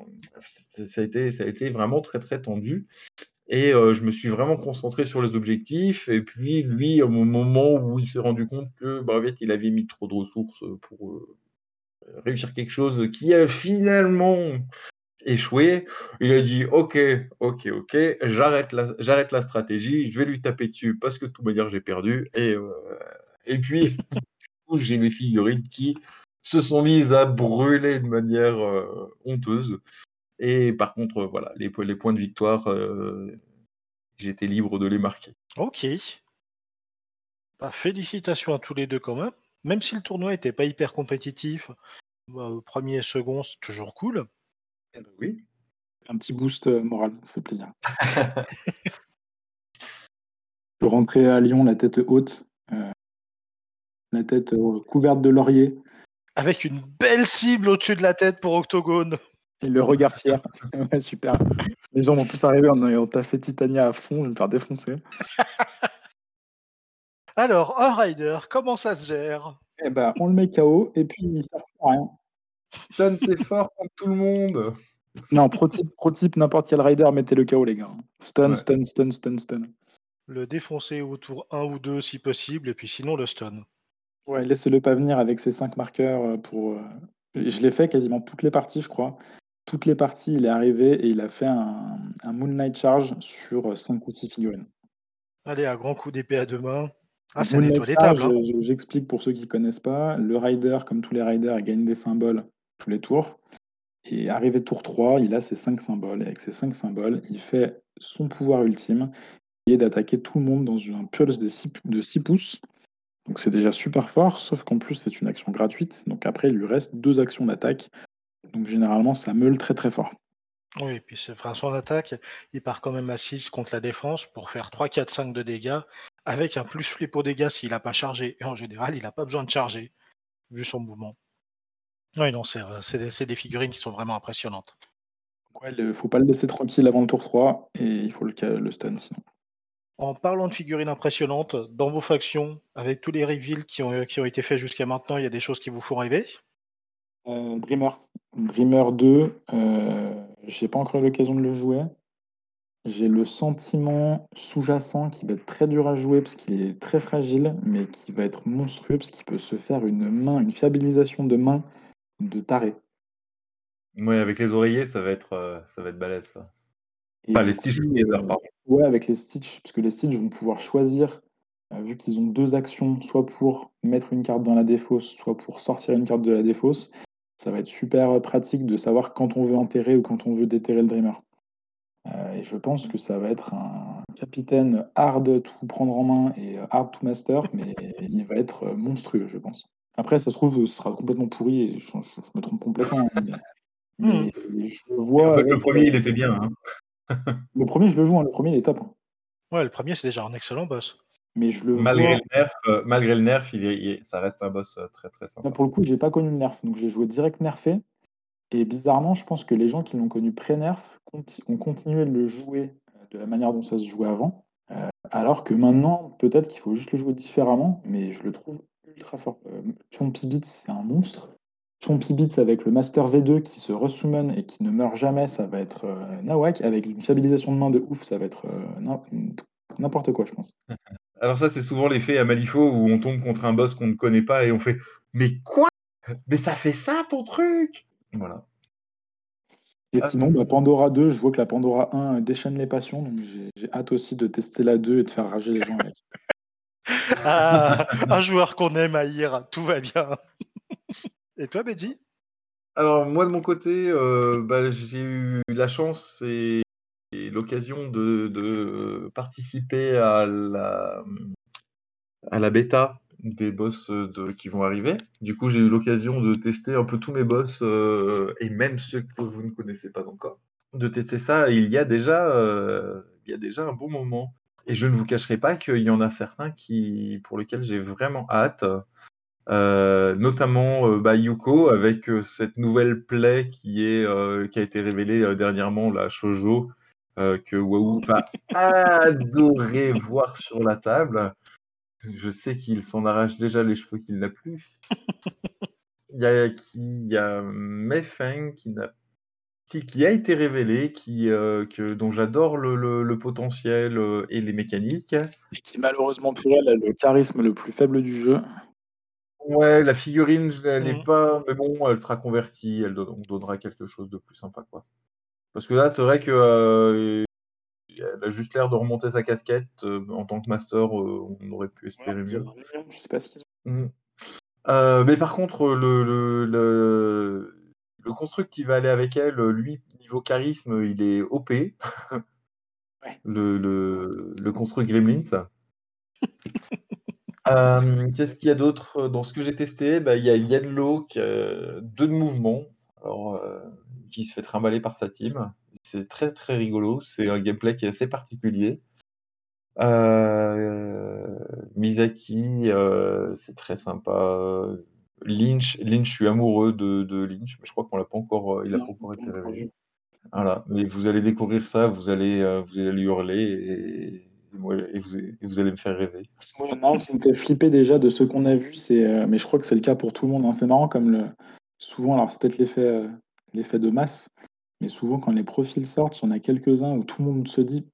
Speaker 3: ça a été ça a été vraiment très très tendu. Et je me suis vraiment concentré sur les objectifs et puis lui au moment où il s'est rendu compte que bah, il avait mis trop de ressources pour réussir quelque chose qui a finalement échoué. Il a dit Ok, ok, ok, j'arrête la, j'arrête la stratégie, je vais lui taper dessus parce que de toute manière j'ai perdu. Et, euh, et puis, j'ai mes figurines qui se sont mises à brûler de manière euh, honteuse. Et par contre, voilà, les, points de victoire, euh, j'étais libre de les marquer.
Speaker 1: Ok. Bah, félicitations à tous les deux quand même. Même si le tournoi n'était pas hyper compétitif, bah, premier et second, c'est toujours cool.
Speaker 3: Eh ben oui.
Speaker 2: Un petit boost euh, moral, ça fait plaisir. Je rentrer à Lyon la tête haute, euh, la tête euh, couverte de laurier.
Speaker 1: Avec une belle cible au-dessus de la tête pour Octogone.
Speaker 2: Et le regard fier. super. Les gens vont tous arriver en ayant taffé Titania à fond, je vais me faire défoncer.
Speaker 1: Alors, un rider, comment ça se gère?
Speaker 2: Eh ben, on le met KO et puis il sert à rien.
Speaker 3: Stun, c'est fort contre tout le monde.
Speaker 2: Non, pro type, n'importe quel rider, mettez le KO, les gars. Stun, stun, stun, stun, stun.
Speaker 1: Le défoncer au tour 1 ou 2 si possible, et puis sinon le stun.
Speaker 2: Ouais, laissez-le pas venir avec ses 5 marqueurs euh, pour. Euh, je l'ai fait quasiment toutes les parties, je crois. Toutes les parties, il est arrivé et il a fait un, un Moonlight Charge sur 5 ou 6 figurines.
Speaker 1: Allez, un grand coup d'épée à deux mains. Ah, ça nettoie les tables. Hein.
Speaker 2: J'explique pour ceux qui ne connaissent pas. Le rider, comme tous les riders, gagne des symboles tous les tours. Et arrivé tour 3, il a ses 5 symboles. Et avec ces 5 symboles, il fait son pouvoir ultime, qui est d'attaquer tout le monde dans un pulse de 6, de 6 pouces. Donc c'est déjà super fort, sauf qu'en plus c'est une action gratuite. Donc après, il lui reste deux actions d'attaque. Donc généralement, ça meule très très fort.
Speaker 1: Oui, et puis enfin, son attaque, il part quand même à 6 contre la défense pour faire 3, 4, 5 de dégâts, avec un plus flip au dégâts s'il n'a pas chargé. Et en général, il n'a pas besoin de charger, vu son mouvement. Oui, non, euh, c'est des figurines qui sont vraiment impressionnantes.
Speaker 2: Il ne faut pas le laisser tranquille avant le tour 3 et il faut le, le stun sinon.
Speaker 1: En parlant de figurines impressionnantes, dans vos factions, avec tous les reveals qui ont, qui ont été faits jusqu'à maintenant, il y a des choses qui vous font rêver?
Speaker 2: Euh, Dreamer. Dreamer 2, euh, j'ai pas encore eu l'occasion de le jouer. J'ai le sentiment sous-jacent qui va être très dur à jouer parce qu'il est très fragile, mais qui va être monstrueux parce qu'il peut se faire une main, une fiabilisation de main de taré.
Speaker 3: Oui, avec les oreillers, ça va être, euh, ça va être balèze, ça. Enfin, les Stitch
Speaker 2: euh, Ouais, avec les Stitch, parce que les Stitch vont pouvoir choisir, euh, vu qu'ils ont deux actions, soit pour mettre une carte dans la défausse, soit pour sortir une carte de la défausse. Ça va être super pratique de savoir quand on veut enterrer ou quand on veut déterrer le Dreamer. et je pense que ça va être un capitaine hard tout prendre en main et hard to master, mais il va être monstrueux, je pense. Après, ça se trouve, ce sera complètement pourri et je, me trompe complètement.
Speaker 3: Je vois. le premier, il était bien. Hein.
Speaker 2: le premier, je le joue. Hein. Le premier, il est top. Hein.
Speaker 1: Ouais, le premier, c'est déjà un excellent boss.
Speaker 2: Mais je le
Speaker 3: malgré, le nerf, euh, malgré le nerf, il ça reste un boss euh, très très sympa.
Speaker 2: pour le coup, j'ai pas connu le nerf, donc j'ai joué direct nerfé. Et bizarrement, je pense que les gens qui l'ont connu pré-nerf ont continué de le jouer euh, de la manière dont ça se jouait avant. alors que maintenant, peut-être qu'il faut juste le jouer différemment, mais je le trouve ultra fort. Chompy Beats, c'est un monstre. Chompy Beats avec le Master V2 qui se resummon et qui ne meurt jamais, ça va être euh, Nawak. Avec une fiabilisation de main de ouf, ça va être euh, n'importe quoi, je pense.
Speaker 3: Alors ça, c'est souvent l'effet à Malifaux où on tombe contre un boss qu'on ne connaît pas et on fait « Mais quoi? Mais ça fait ça, ton truc ?» Voilà.
Speaker 2: Et ah. sinon, bah, Pandora 2, je vois que la Pandora 1 déchaîne les passions, donc j'ai hâte aussi de tester la 2 et de faire rager les gens avec.
Speaker 1: ah, un joueur qu'on aime haïr, tout va bien. Et toi, Benji
Speaker 3: Alors, moi, de mon côté, euh, bah, j'ai eu la chance et, l'occasion de, participer à la, à la bêta des boss qui vont arriver. Du coup, j'ai eu l'occasion de tester un peu tous mes boss euh, et même ceux que vous ne connaissez pas encore. De tester ça, il y a déjà, euh, il y a déjà un bon moment. Et je ne vous cacherai pas qu'il y en a certains qui, pour lesquels j'ai vraiment hâte. Euh, notamment euh, bah, Yuko avec euh, cette nouvelle play qui, est, qui a été révélée dernièrement, la Shoujo, que Wahoo va adorer voir sur la table. Je sais qu'il s'en arrache déjà les cheveux qu'il n'a plus. Il y a, qui, il y a Mefeng qui, n'a, qui, a été révélé, qui, que, dont j'adore le, le, potentiel et les mécaniques.
Speaker 2: Et qui malheureusement pour elle a le charisme le plus faible du jeu.
Speaker 3: Ouais, la figurine, elle n'est mmh. pas. Mais bon, elle sera convertie, elle donnera quelque chose de plus sympa, quoi. Parce que là, c'est vrai que euh, elle a juste l'air de remonter sa casquette. Euh, en tant que master, euh, on aurait pu espérer mieux.
Speaker 2: Je sais pas ce qu'ils ont.
Speaker 3: Mmh. mais par contre, le, le, le, construct qui va aller avec elle, lui, niveau charisme, il est OP. le, le, le construct Gremlins. Euh, qu'est-ce qu'il y a d'autre? Euh, dans ce que j'ai testé bah, Il y a qui a deux de mouvements, alors, euh, qui se fait trimballer par sa team. C'est très très rigolo, c'est un gameplay qui est assez particulier. Misaki, c'est très sympa. Lynch, Lynch, je suis amoureux de, de Lynch, mais je crois qu'on l'a pas encore, il a pas encore été révélé. Voilà, mais vous allez découvrir ça, vous allez, vous allez hurler et et, vous, allez me faire rêver.
Speaker 2: non, ce me fait flipper déjà de ce qu'on a vu, c'est, euh, mais je crois que c'est le cas pour tout le monde. Hein. C'est marrant comme le, souvent, alors c'est peut-être l'effet, euh, l'effet de masse, mais souvent quand les profils sortent, il y en a quelques-uns où tout le monde se dit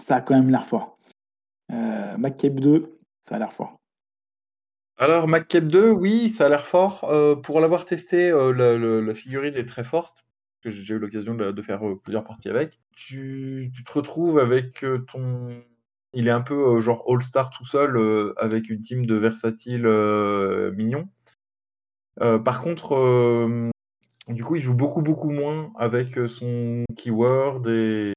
Speaker 2: ça a quand même l'air fort. Euh, 2, ça a l'air fort.
Speaker 3: Alors, MacCape 2, oui, ça a l'air fort. Euh, pour l'avoir testé, la, figurine est très forte, que j'ai eu l'occasion de, faire plusieurs parties avec. tu, te retrouves avec ton, il est un peu euh, genre All-Star tout seul euh, avec une team de versatiles euh, mignons. par contre, du coup, il joue beaucoup, beaucoup moins avec son keyword et,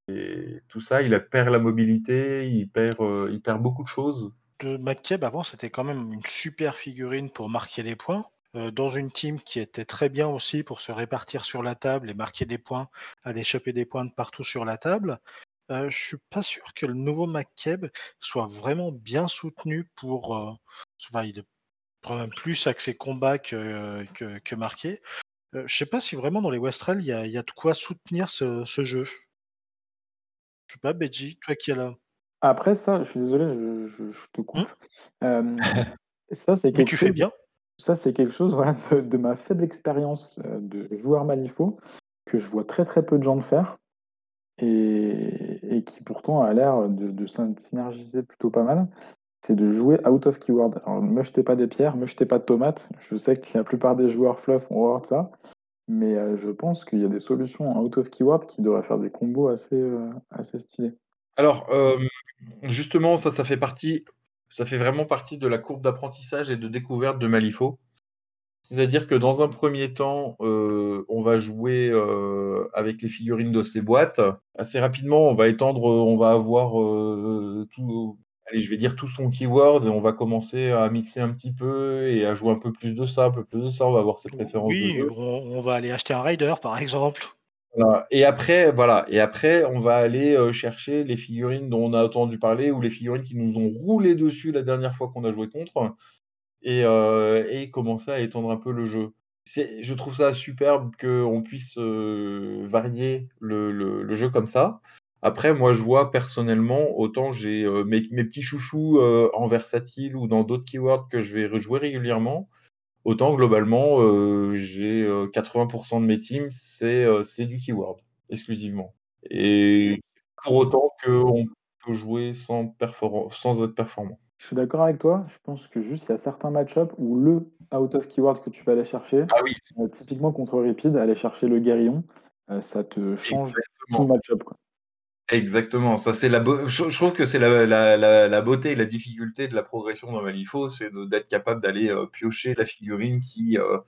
Speaker 3: tout ça. Il perd la mobilité, il perd, il perd beaucoup de choses.
Speaker 1: De avant, c'était quand même une super figurine pour marquer des points. dans une team qui était très bien aussi pour se répartir sur la table et marquer des points, aller choper des points de partout sur la table. Euh, je suis pas sûr que le nouveau McKeb soit vraiment bien soutenu pour. Euh, enfin, il est même plus axé combat que, que, que marqué. Euh, je sais pas si vraiment dans les Westrel, il y a, de quoi soutenir ce, jeu. Je sais pas, Beji, toi qui es là.
Speaker 2: Après ça, je suis désolé, je, je, te coupe.
Speaker 1: Hum
Speaker 2: ça, c'est
Speaker 1: Mais tu fais bien.
Speaker 2: ça, c'est quelque chose voilà, de, ma faible expérience euh, de joueur Malifaux que je vois très très peu de gens le faire et, qui pourtant a l'air de, de synergiser plutôt pas mal. C'est de jouer out of keyword. Alors, ne me jetez pas des pierres, ne me jetez pas de tomates. Je sais que la plupart des joueurs fluff ont horreur de ça. Mais euh, je pense qu'il y a des solutions out of keyword qui devraient faire des combos assez, euh, assez stylés.
Speaker 3: Alors, justement, ça, ça fait partie ça fait vraiment partie de la courbe d'apprentissage et de découverte de Malifaux. C'est-à-dire que dans un premier temps, euh, on va jouer euh, avec les figurines de ces boîtes. Assez rapidement, on va étendre, on va avoir euh, tout, allez, je vais dire tout son keyword et on va commencer à mixer un petit peu et à jouer un peu plus de ça, un peu plus de ça. On va avoir ses préférences.
Speaker 1: Oui, on, va aller acheter un Rider par exemple.
Speaker 3: Et après, voilà. Et après, on va aller euh, chercher les figurines dont on a entendu parler ou les figurines qui nous ont roulé dessus la dernière fois qu'on a joué contre et, euh, commencer à étendre un peu le jeu. Je trouve ça superbe qu'on puisse euh, varier le, jeu comme ça. Après, moi, je vois personnellement, autant j'ai mes, mes, petits chouchous en versatile ou dans d'autres keywords que je vais rejouer régulièrement, Autant globalement, euh, j'ai 80% euh, de mes teams, euh, c'est du keyword, exclusivement. Et pour autant qu'on peut jouer sans, sans être performant.
Speaker 2: Je suis d'accord avec toi. Je pense que juste il y a certains match-ups où le out of keyword que tu vas aller chercher,
Speaker 3: ah oui.
Speaker 2: typiquement contre Repeat, aller chercher le guérillon, ça te change tout le match-up.
Speaker 3: Exactement, ça c'est la je, trouve que c'est la, beauté et la difficulté de la progression dans Malifaux, c'est d'être capable d'aller euh, piocher la figurine qui, euh,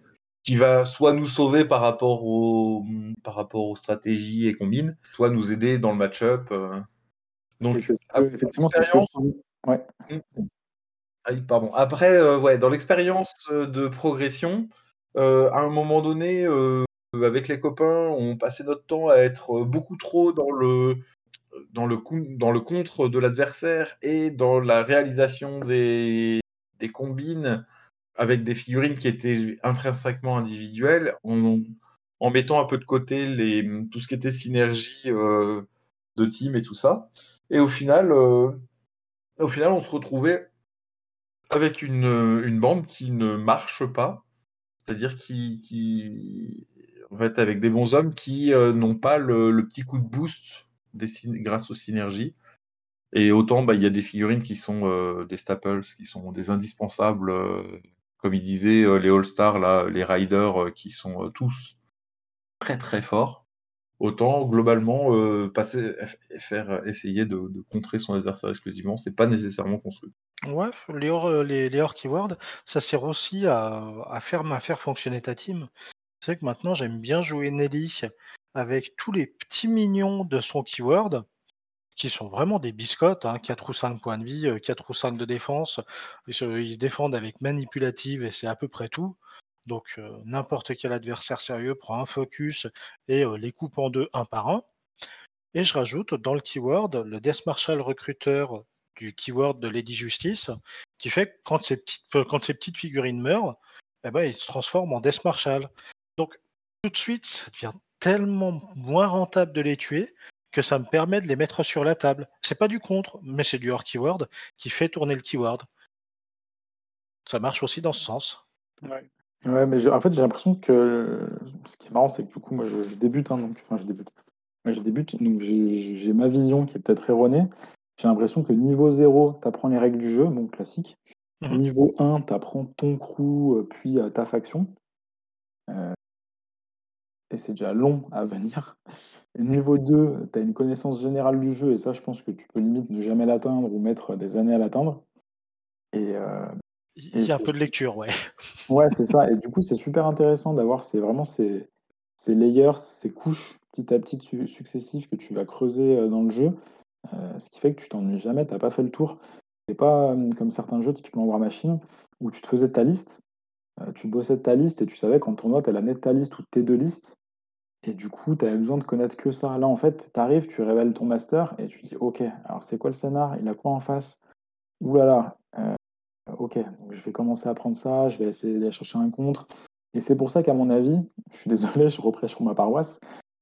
Speaker 3: qui va soit nous sauver par rapport, au, par rapport aux stratégies et combines, soit nous aider dans le match-up. Euh.
Speaker 2: Donc, effectivement, ouais.
Speaker 3: Ah pardon. Après, ouais, dans l'expérience de progression, à un moment donné, avec les copains, on passait notre temps à être beaucoup trop dans le dans le, contre de l'adversaire et dans la réalisation des, combines avec des figurines qui étaient intrinsèquement individuelles, en, mettant un peu de côté tout ce qui était synergie euh, de team et tout ça. Et au final, euh, au final, on se retrouvait avec une, une bande qui ne marche pas, c'est-à-dire qui, en fait, avec des bons hommes qui euh, n'ont pas le, petit coup de boost grâce aux synergies. Et autant, bah, il y a des figurines qui sont euh, des staples, qui sont des indispensables, euh, comme il disait, euh, les All-Stars, les Riders, qui sont tous très très forts. Autant, globalement, passer, faire, essayer de, contrer son adversaire exclusivement, c'est pas nécessairement construit.
Speaker 1: Ouais, les hors, les, les ça sert aussi à, faire, à faire fonctionner ta team. C'est que maintenant, j'aime bien jouer Nelly avec tous les petits mignons de son keyword, qui sont vraiment des biscottes, hein, 4 ou 5 points de vie, 4 euh, ou 5 de défense. Ils défendent avec manipulative et c'est à peu près tout. Donc euh, n'importe quel adversaire sérieux prend un focus et euh, les coupe en deux un par un. Et je rajoute dans le keyword le Death Marshal recruteur du keyword de Lady Justice, qui fait que quand ces petites, quand ces petites figurines meurent, eh ben, ils se transforment en Death Marshal. Donc tout de suite, ça devient tellement moins rentable de les tuer que ça me permet de les mettre sur la table. C'est pas du contre, mais c'est du hors keyword qui fait tourner le keyword. Ça marche aussi dans ce sens.
Speaker 2: Ouais. Ouais, mais en fait, j'ai l'impression que ce qui est marrant, c'est que du coup, moi, je, débute, hein, donc, enfin, je débute. je débute, donc j'ai ma vision qui est peut-être erronée. J'ai l'impression que niveau 0, tu apprends les règles du jeu, donc classique. Mhm. Niveau 1, tu apprends ton crew, euh, puis euh, ta faction. Euh, et c'est déjà long à venir. niveau 2, tu as une connaissance générale du jeu, et ça, je pense que tu peux limite ne jamais l'atteindre ou mettre des années à l'atteindre. Et, euh,
Speaker 1: Il y a un peu de lecture, ouais.
Speaker 2: Ouais, c'est ça. Et du coup, c'est super intéressant d'avoir ces, vraiment ces, ces layers, ces couches petit à petit successives que tu vas creuser euh, dans le jeu. Euh, ce qui fait que tu t'ennuies jamais, tu n'as pas fait le tour. C'est pas comme certains jeux, typiquement War Machine, où tu te faisais ta liste, tu bossais de ta liste et tu savais qu'en tournoi, tu as la nette ta liste ou tes deux listes. Et du coup, tu avais besoin de connaître que ça. Là, en fait, tu arrives, tu révèles ton master et tu dis Ok, alors c'est quoi le scénar? Il a quoi en face? Ouh là euh, ok, je vais commencer à prendre ça, je vais essayer d'aller chercher un contre. Et c'est pour ça qu'à mon avis, je suis désolé, je reprêche sur ma paroisse,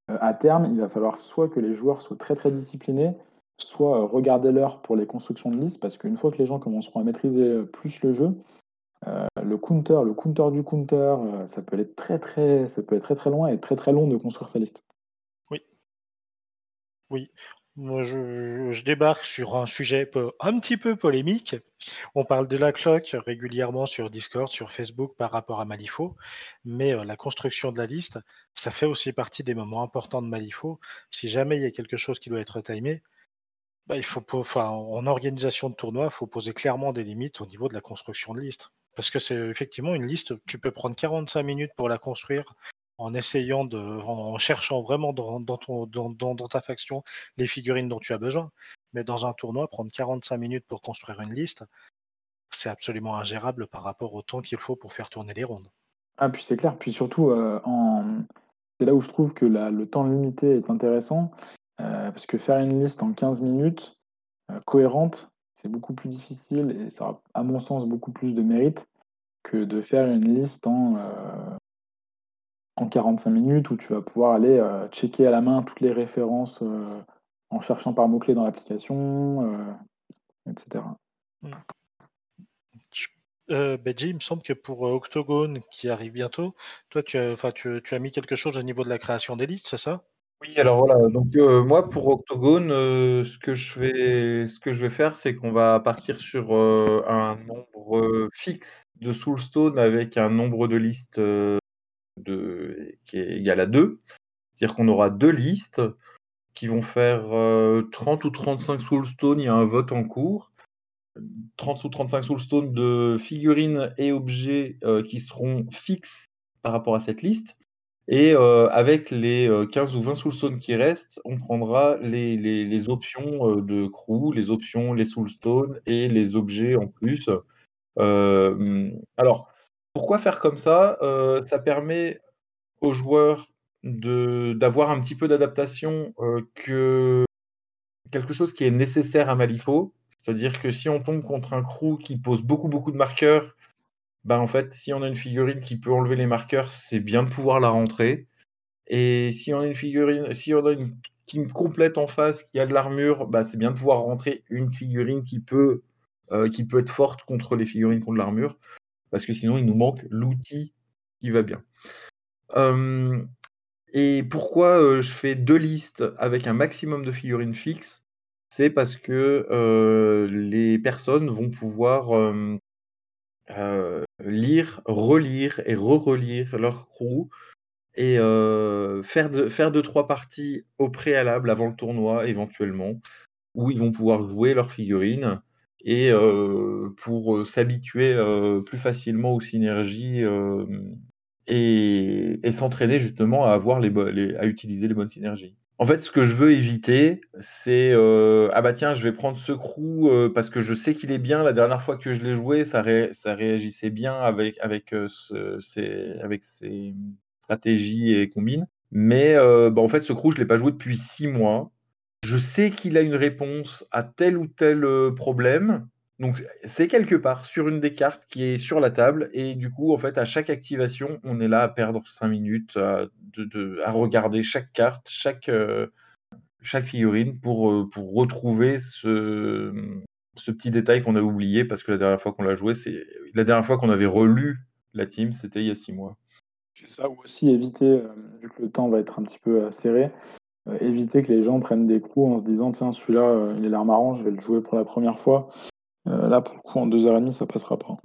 Speaker 2: euh, à terme, il va falloir soit que les joueurs soient très très disciplinés, soit euh, regarder l'heure pour les constructions de listes, parce qu'une fois que les gens commenceront à maîtriser plus le jeu, le counter, le counter du counter, ça peut être très très, ça peut être très très loin et très long de construire sa liste.
Speaker 1: Oui. Oui. Moi, je, débarque sur un sujet un petit peu polémique. On parle de la cloque régulièrement sur Discord, sur Facebook par rapport à Malifaux, mais la construction de la liste, ça fait aussi partie des moments importants de Malifaux. Si jamais il y a quelque chose qui doit être timé, bah, il faut, en organisation de tournoi, il faut poser clairement des limites au niveau de la construction de liste. Parce que c'est effectivement une liste, tu peux prendre 45 minutes pour la construire en essayant de, en cherchant vraiment dans, ton, dans, ta faction les figurines dont tu as besoin. Mais dans un tournoi, prendre 45 minutes pour construire une liste, c'est absolument ingérable par rapport au temps qu'il faut pour faire tourner les rondes.
Speaker 2: Ah, puis c'est clair. Puis surtout, euh, c'est là où je trouve que le temps limité est intéressant. Euh, parce que faire une liste en 15 minutes euh, cohérente, c'est beaucoup plus difficile et ça a, à mon sens, beaucoup plus de mérite que de faire une liste en, euh, en 45 minutes où tu vas pouvoir aller euh, checker à la main toutes les références euh, en cherchant par mots-clés dans l'application, etc. Mm.
Speaker 1: Benji, il me semble que pour Octogone qui arrive bientôt, toi tu as, tu as mis quelque chose au niveau de la création des listes, c'est ça?
Speaker 3: Oui, alors voilà, donc euh, moi pour Octogone, euh, ce que je vais ce que je vais faire, c'est qu'on va partir sur, euh, un nombre, fixe de Soulstone avec un nombre de listes, de qui est égal à 2. C'est-à-dire qu'on aura deux listes qui vont faire, 30 ou 35 Soulstone, il y a un vote en cours. 30 ou 35 Soulstone de figurines et objets, qui seront fixes par rapport à cette liste. Et euh, avec les 15 euh, ou 20 soulstones qui restent, on prendra les, les, options euh, de crew, les options, les soulstones et les objets en plus. alors, pourquoi faire comme ça? Ça permet aux joueurs d'avoir un petit peu d'adaptation que quelque chose qui est nécessaire à Malifaux. C'est-à-dire que si on tombe contre un crew qui pose beaucoup beaucoup de marqueurs bah, en fait, si on a une figurine qui peut enlever les marqueurs, c'est bien de pouvoir la rentrer. Et si on a une figurine, si on a une team complète en face qui a de l'armure, bah, c'est bien de pouvoir rentrer une figurine qui peut, euh, qui peut être forte contre les figurines contre l'armure. Parce que sinon, il nous manque l'outil qui va bien. et pourquoi euh, je fais deux listes avec un maximum de figurines fixes? C'est parce que euh, les personnes vont pouvoir euh, lire, relire et re-relire leur crew et euh, faire, de, faire deux, trois parties au préalable avant le tournoi éventuellement, où ils vont pouvoir jouer leurs figurines et euh, pour s'habituer plus facilement aux synergies et, et s'entraîner justement à avoir les, à utiliser les bonnes synergies. En fait, ce que je veux éviter, c'est euh, ah bah tiens, je vais prendre ce crew euh, parce que je sais qu'il est bien. La dernière fois que je l'ai joué, ça, réagissait bien avec avec euh, ses, ses stratégies et combines. Mais bah, en fait, ce crew, je l'ai pas joué depuis six mois. Je sais qu'il a une réponse à tel ou tel problème. Donc c'est quelque part sur une des cartes qui est sur la table et du coup en fait à chaque activation on est là à perdre 5 minutes à, de, à regarder chaque carte, chaque, euh, figurine pour, euh, retrouver ce, petit détail qu'on a oublié parce que la dernière fois qu'on l'a joué, c'est la dernière fois qu'on avait relu la team, c'était il y a 6 mois.
Speaker 2: C'est ça, ou aussi éviter, euh, vu que le temps va être un petit peu serré, éviter que les gens prennent des coups en se disant tiens celui-là il a l'air marrant, je vais le jouer pour la première fois. Euh, là, pour le coup, en deux heures et demie, ça passera pas.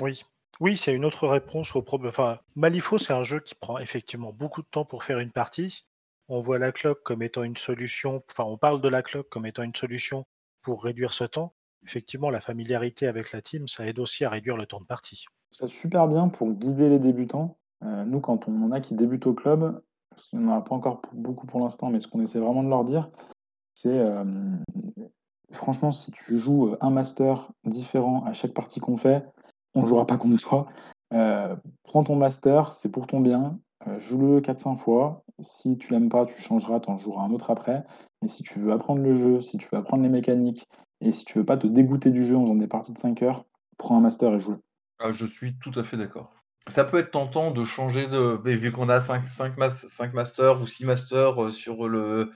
Speaker 1: Oui. Oui, c'est une autre réponse au problème. Enfin, Malifaux, c'est un jeu qui prend effectivement beaucoup de temps pour faire une partie. On voit la cloque comme étant une solution, enfin, on parle de la cloque comme étant une solution pour réduire ce temps. Effectivement, la familiarité avec la team, ça aide aussi à réduire le temps de partie.
Speaker 2: Ça super bien pour guider les débutants. Euh, nous, quand on en a qui débutent au club, parce qu'on n'en a pas encore beaucoup pour l'instant, mais ce qu'on essaie vraiment de leur dire, c'est euh, franchement, si tu joues un master différent à chaque partie qu'on fait, on ne jouera pas contre toi. Euh, prends ton master, c'est pour ton bien. Euh, joue-le 4-5 fois. Si tu l'aimes pas, tu changeras, tu en joueras un autre après. Mais si tu veux apprendre le jeu, si tu veux apprendre les mécaniques, et si tu veux pas te dégoûter du jeu en faisant des parties de 5 heures, prends un master et joue-le.
Speaker 3: Ah, je suis tout à fait d'accord. Ça peut être tentant de changer de. vu qu'on a 5, 5, masters ou 6 masters euh, sur le, euh,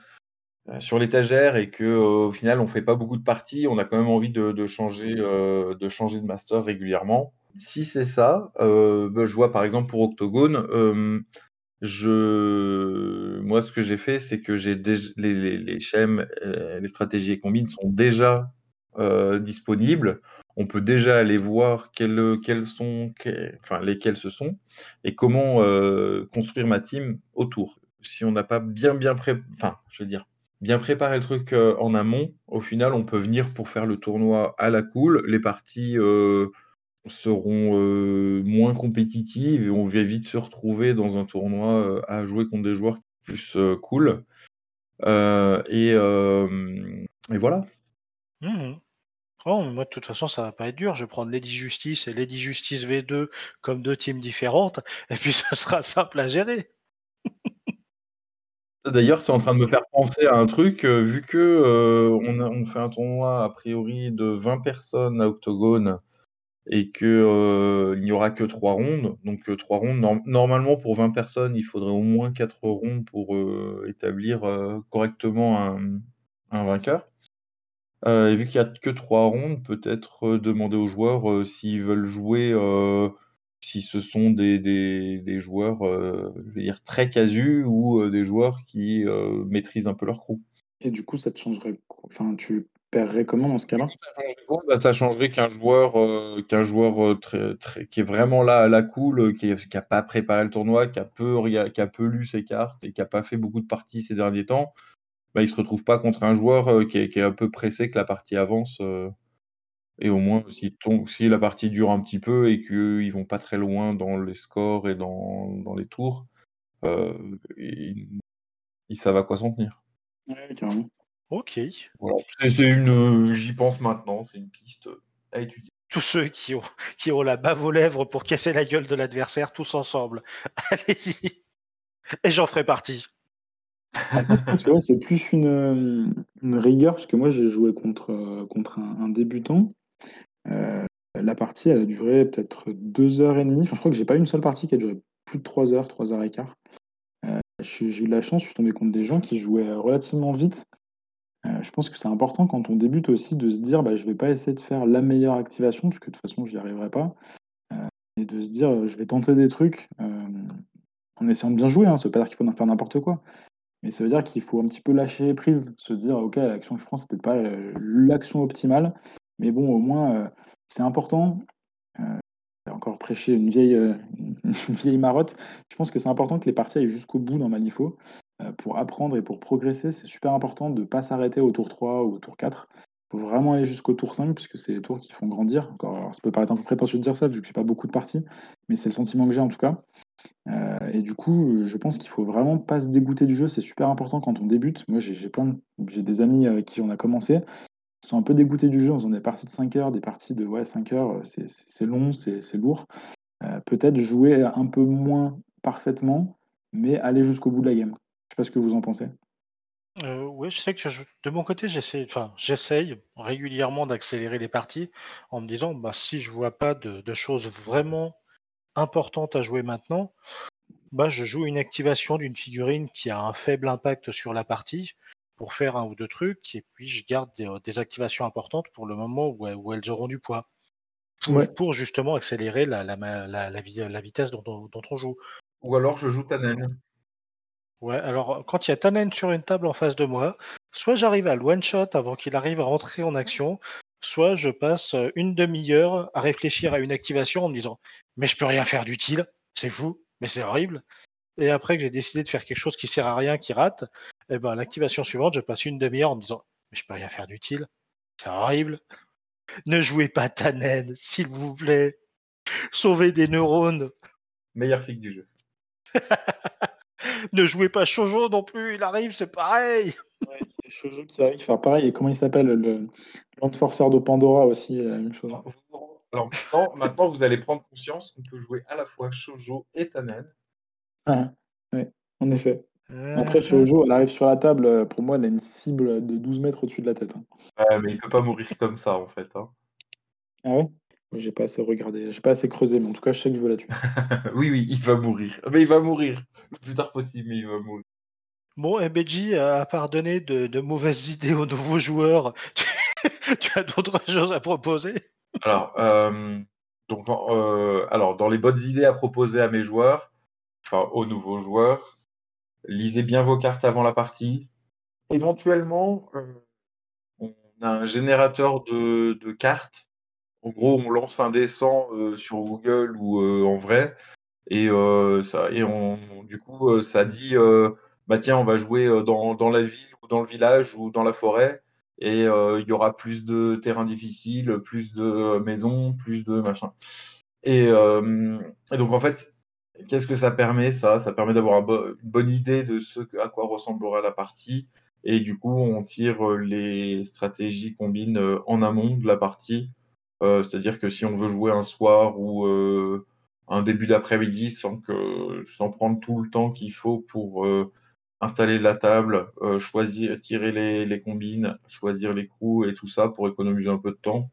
Speaker 3: sur l'étagère et que euh, au final on fait pas beaucoup de parties, on a quand même envie de, changer, euh, de changer de master régulièrement. si c'est ça, euh, bah, je vois par exemple pour Octogone, euh, je... moi ce que j'ai fait, c'est que j'ai les, les, les schèmes, euh, les stratégies et combines sont déjà disponibles. On peut déjà aller voir quelles sont, enfin lesquelles ce sont et comment construire ma team autour. Si on n'a pas bien bien pré... enfin, je veux dire, bien préparé le truc en amont, au final, on peut venir pour faire le tournoi à la cool. Les parties seront moins compétitives et on va vite se retrouver dans un tournoi à jouer contre des joueurs plus cool. Et, et, voilà.
Speaker 1: Mmh oh, moi, de toute façon, ça va pas être dur. Je vais prendre Lady Justice et Lady Justice V2 comme deux teams différentes, et puis ce sera simple à gérer.
Speaker 3: D'ailleurs, c'est en train de me faire penser à un truc, vu que on, on, fait un tournoi a priori de 20 personnes à Octogone et qu'il euh, n'y aura que trois rondes. Donc euh, trois rondes, normalement pour 20 personnes, il faudrait au moins quatre rondes pour euh, établir correctement un, vainqueur. et vu qu'il n'y a que trois rondes, peut-être demander aux joueurs s'ils veulent jouer, si ce sont des, des, joueurs je veux dire, très casus ou des joueurs qui maîtrisent un peu leur crew.
Speaker 2: Et du coup, ça te changerait. Enfin, tu paierais comment dans ce cas-là?
Speaker 3: Bah, Ça changerait qu'un joueur, euh, qu'un joueur euh, très, très, qui est vraiment là à la cool, euh, qui n'a pas préparé le tournoi, qui a, peu, qui a peu lu ses cartes et qui n'a pas fait beaucoup de parties ces derniers temps, bah, il ne se retrouve pas contre un joueur qui est, un peu pressé que la partie avance. Et au moins, si, si, la partie dure un petit peu et qu'ils ne vont pas très loin dans les scores et dans, dans les tours, il, il savent à quoi s'en tenir.
Speaker 2: Ouais, carrément.
Speaker 1: Ok.
Speaker 3: C'est une, j'y pense maintenant, c'est une piste à étudier.
Speaker 1: Tous ceux qui ont, qui ont la bave aux lèvres pour casser la gueule de l'adversaire, tous ensemble. Allez-y. Et j'en ferai partie.
Speaker 2: c'est plus une, rigueur, parce que moi j'ai joué contre, contre un, débutant. Euh, la partie, elle a duré peut-être deux heures et demie. Enfin, je crois que j'ai pas eu une seule partie qui a duré plus de trois heures, trois heures et quart. Euh, j'ai eu de la chance, je suis tombé contre des gens qui jouaient relativement vite euh, je pense que c'est important quand on débute aussi de se dire bah, je vais pas essayer de faire la meilleure activation, parce que de toute façon j'y arriverai pas. Euh, et de se dire euh, je vais tenter des trucs en essayant de bien jouer, hein, ça veut pas dire qu'il faut faire n'importe quoi. Mais ça veut dire qu'il faut un petit peu lâcher prise, se dire ok l'action que je prends c'est peut-être pas l'action optimale, mais bon au moins c'est important. encore prêcher une vieille, une vieille marotte. Je pense que c'est important que les parties aillent jusqu'au bout dans Malifaux. Euh, pour apprendre et pour progresser, c'est super important de ne pas s'arrêter au tour 3 ou au tour 4. Il faut vraiment aller jusqu'au tour 5, puisque c'est les tours qui font grandir. Encore, ça peut paraître un peu prétentieux de dire ça, vu que je pas beaucoup de parties, mais c'est le sentiment que j'ai en tout cas. Euh, et du coup, je pense qu'il faut vraiment pas se dégoûter du jeu. C'est super important quand on débute. Moi, j'ai plein j'ai des amis avec qui on a commencé. Sont un peu dégoûtés du jeu en faisant des parties de 5 heures, des parties de ouais, 5 heures. C'est long, c'est lourd. Euh, peut-être jouer un peu moins parfaitement, mais aller jusqu'au bout de la game. Je sais pas ce que vous en pensez.
Speaker 1: Euh, oui, je sais que de mon côté, j'essaie, enfin, j'essaye régulièrement d'accélérer les parties en me disant, bah, si je vois pas de, choses vraiment importantes à jouer maintenant, bah, je joue une activation d'une figurine qui a un faible impact sur la partie pour faire un ou deux trucs, et puis je garde des, activations importantes pour le moment où, elles auront du poids. Pour, justement accélérer la, la, vitesse dont, on joue.
Speaker 3: Ou alors je joue Tannen.
Speaker 1: Ouais, alors quand il y a Tannen sur une table en face de moi, soit j'arrive à le one-shot avant qu'il arrive à rentrer en action, soit je passe euh, une demi-heure à réfléchir à une activation en me disant Mais je peux rien faire d'utile, c'est fou, mais c'est horrible. Et après que j'ai décidé de faire quelque chose qui sert à rien, qui rate, et eh ben l'activation suivante, je passe une demi-heure en me disant Mais je peux rien faire d'utile, c'est horrible. ne jouez pas Tannen, s'il vous plaît. Sauvez des neurones.
Speaker 3: Meilleure fille du jeu.
Speaker 1: ne jouez pas Shoujo non plus, il arrive, c'est pareil.
Speaker 2: Ouais, c'est Shoujo qui arrive, faire pareil. Et comment il s'appelle Le Landforcer de Pandora aussi, la même chose.
Speaker 3: Alors maintenant, vous allez prendre conscience qu'on peut jouer à la fois Shoujo et Tannen.
Speaker 2: Ah, ouais, en effet. Euh, Après, Shoujo, elle arrive sur la table, pour moi, elle a une cible de 12 mètres au-dessus de la tête. Hein.
Speaker 3: Ouais, mais il peut pas mourir comme ça, en fait. Hein.
Speaker 2: Ah ouais? J'ai pas assez regardé, j'ai pas assez creusé, mais en tout cas, je sais que je veux la tuer.
Speaker 3: oui, oui, il va mourir. Mais il va mourir le plus tard possible, mais il va mourir.
Speaker 1: Bon, MBG a pardonné de, de mauvaises idées aux nouveaux joueurs. tu as d'autres choses à proposer?
Speaker 3: Alors, euh, Donc, alors, dans les bonnes idées à proposer à mes joueurs, enfin aux nouveaux joueurs, lisez bien vos cartes avant la partie. Éventuellement, on a un générateur de, cartes en gros, on lance un dessin euh, sur Google ou euh, en vrai, et euh, ça, et du coup, ça dit, bah tiens, on va jouer dans, la ville ou dans le village ou dans la forêt, et il y aura plus de terrains difficiles, plus de maisons, plus de machin. Et donc en fait, qu'est-ce que ça permet ça? Ça permet d'avoir une bonne idée de ce à quoi ressemblera la partie. Et du coup, on tire les stratégies combines en amont de la partie euh, c'est-à-dire que si on veut jouer un soir ou euh, un début d'après-midi sans, prendre tout le temps qu'il faut pour euh, installer la table, choisir, tirer les, combines, choisir les coups et tout ça pour économiser un peu de temps.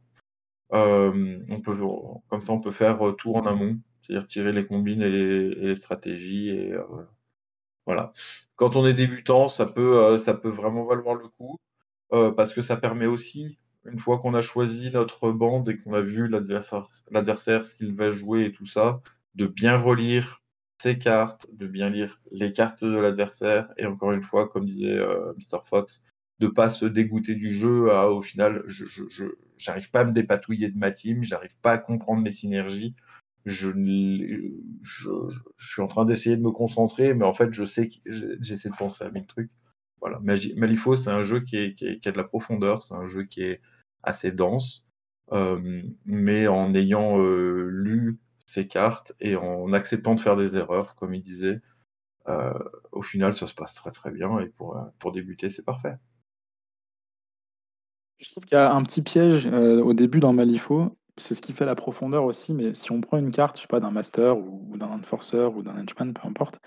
Speaker 3: comme ça, on peut faire tout en amont, c'est-à-dire tirer les combines et les, stratégies. Et, voilà. Quand on est débutant, ça peut, ça peut vraiment valoir le coup parce que ça permet aussi une fois qu'on a choisi notre bande et qu'on a vu l'adversaire, ce qu'il va jouer et tout ça, de bien relire ses cartes, de bien lire les cartes de l'adversaire, et encore une fois, comme disait euh, Mr. Fox, de pas se dégoûter du jeu. À, au final, je, j'arrive pas à me dépatouiller de ma team, j'arrive pas à comprendre mes synergies. Je, suis en train d'essayer de me concentrer, mais en fait, je sais que j'essaie de penser à mille trucs. Voilà. Malifaux, c'est un jeu qui, qui, a de la profondeur, c'est un jeu qui est assez dense, euh, mais en ayant euh, lu ses cartes et en acceptant de faire des erreurs, comme il disait, euh, au final, ça se passe très très bien et pour, pour débuter, c'est parfait.
Speaker 2: Je trouve qu'il y a un petit piège au début dans Malifaux, c'est ce qui fait la profondeur aussi, mais si on prend une carte, je sais pas, d'un master ou, d'un enforcer ou d'un henchman, peu importe,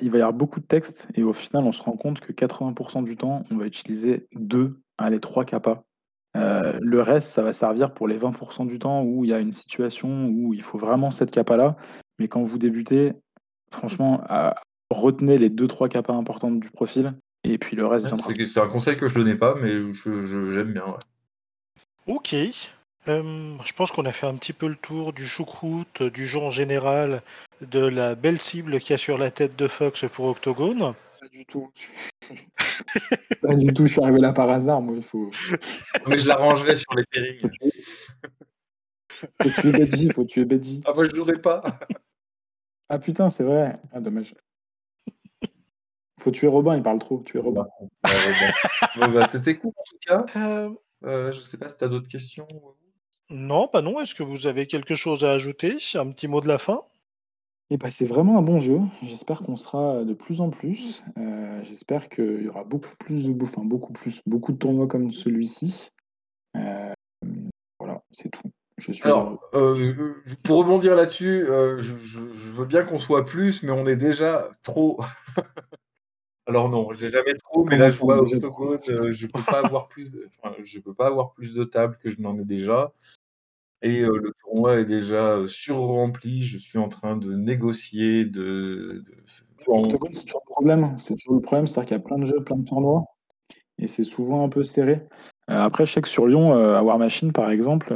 Speaker 2: il va y avoir beaucoup de texte et au final, on se rend compte que 80% du temps, on va utiliser deux, allez, trois capas euh, le reste, ça va servir pour les 20% du temps où il y a une situation où il faut vraiment cette capa-là. Mais quand vous débutez, franchement, retenez les 2-3 capas importantes du profil et puis le reste
Speaker 3: viendra. C'est un conseil que je donnais pas, mais j'aime bien.
Speaker 1: Ok. Euh, je pense qu'on a fait un petit peu le tour du choucroute, du jeu en général, de la belle cible qu'il y a sur la tête de Fox pour Octogone.
Speaker 2: Pas du tout. Pas du tout, je suis arrivé là par hasard, moi, il faut.
Speaker 3: Mais je l'arrangerai sur les pairings.
Speaker 2: faut tuer Bedji, faut tuer Bedji.
Speaker 3: Ah, moi, je jouerai pas.
Speaker 2: ah putain, c'est vrai. Ah, dommage. Faut tuer Robin, il parle trop. Tuer Robin.
Speaker 3: Bah, c'était cool en tout cas. Euh... Euh, je sais pas si tu as d'autres questions.
Speaker 1: Non, pas non. Est-ce que vous avez quelque chose à ajouter? Un petit mot de la fin?
Speaker 2: Eh ben, c'est vraiment un bon jeu. J'espère qu'on sera de plus en plus. Euh, j'espère qu'il y aura beaucoup plus de enfin, beaucoup plus, beaucoup de tournois comme celui-ci. Euh, voilà, c'est tout.
Speaker 3: Alors, euh, pour rebondir là-dessus, je, veux bien qu'on soit plus, mais on est déjà trop. Alors non, j'ai jamais trop, mais là je vois Octogone, je peux pas avoir plus, je peux pas avoir plus de tables que je n'en ai déjà. Et le tournoi est déjà surrempli. Je suis en train de négocier, de. de...
Speaker 2: c'est toujours le problème. C'est toujours le problème, c'est-à-dire qu'il y a plein de jeux, plein de tournois, et c'est souvent un peu serré. après, je sais que sur Lyon, à War Machine, par exemple,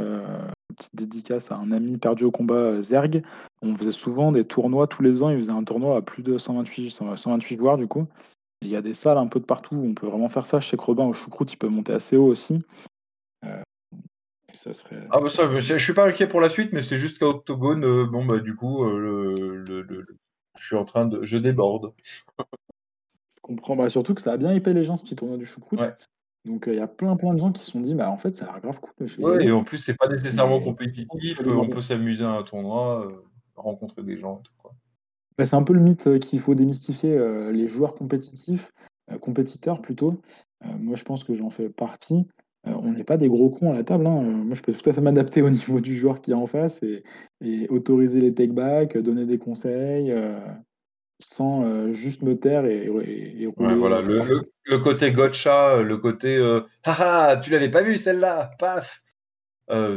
Speaker 2: petite dédicace à un ami perdu au combat, Zerg, on faisait souvent des tournois tous les ans. Il faisait un tournoi à plus de 128, 128 joueurs, du coup. Il y a des salles un peu de partout où on peut vraiment faire ça. Je sais que Robin au choucroute, il peut monter assez haut aussi.
Speaker 3: Ah bah ça, je suis pas inquiet pour la suite, mais c'est juste qu'à Octogone, euh, bon bah du coup, euh, le, je suis en train de, je déborde.
Speaker 2: je comprends, bah surtout que ça a bien hypé les gens ce petit tournoi du choucroute. Donc euh, il y a plein plein de gens qui se sont dit, bah en fait ça a l'air grave cool.
Speaker 3: Ouais, et en plus c'est pas nécessairement compétitif, on peut s'amuser à un tournoi, rencontrer des gens.
Speaker 2: Bah, c'est un peu le mythe qu'il faut démystifier les joueurs compétitifs, compétiteurs plutôt. moi je pense que j'en fais partie. Euh, on n'est pas des gros cons à la table. Hein. Moi, je peux tout à fait m'adapter au niveau du joueur qui est en face et, autoriser les take-backs, donner des conseils, euh, sans euh, juste me taire et,
Speaker 3: rouler. voilà. le, côté gotcha, le côté haha, tu l'avais pas vu celle-là, paf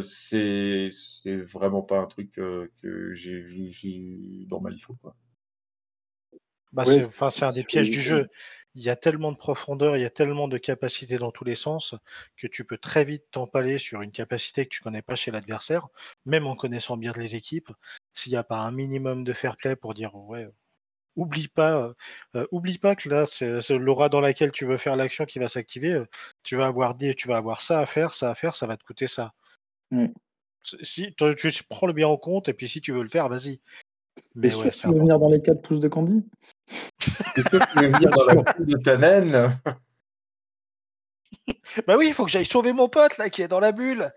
Speaker 3: c'est vraiment pas un truc que j'ai vu dans Malifaux.
Speaker 1: Bah, c'est un des pièges du jeu. il y a tellement de profondeur, il y a tellement de capacité dans tous les sens que tu peux très vite t'empaler sur une capacité que tu connais pas chez l'adversaire, même en connaissant bien les équipes. S'il n'y a pas un minimum de fair play pour dire ouais, oublie pas, euh, oublie pas que là c'est l'aura dans laquelle tu veux faire l'action qui va s'activer. euh, tu vas avoir des, tu vas avoir ça à faire, ça à faire, ça va te coûter ça.
Speaker 2: Ouais.
Speaker 1: Si tu prends le bien en compte et puis si tu veux le faire, vas-y.
Speaker 2: Mais
Speaker 1: Mais
Speaker 2: sûr
Speaker 1: ouais,
Speaker 2: que
Speaker 1: c'est
Speaker 2: tu veux venir dans les 4 pouces de Candy
Speaker 3: que tu veux venir dans la cour de ta naine
Speaker 1: Bah oui, il faut que j'aille sauver mon pote là qui est dans la bulle.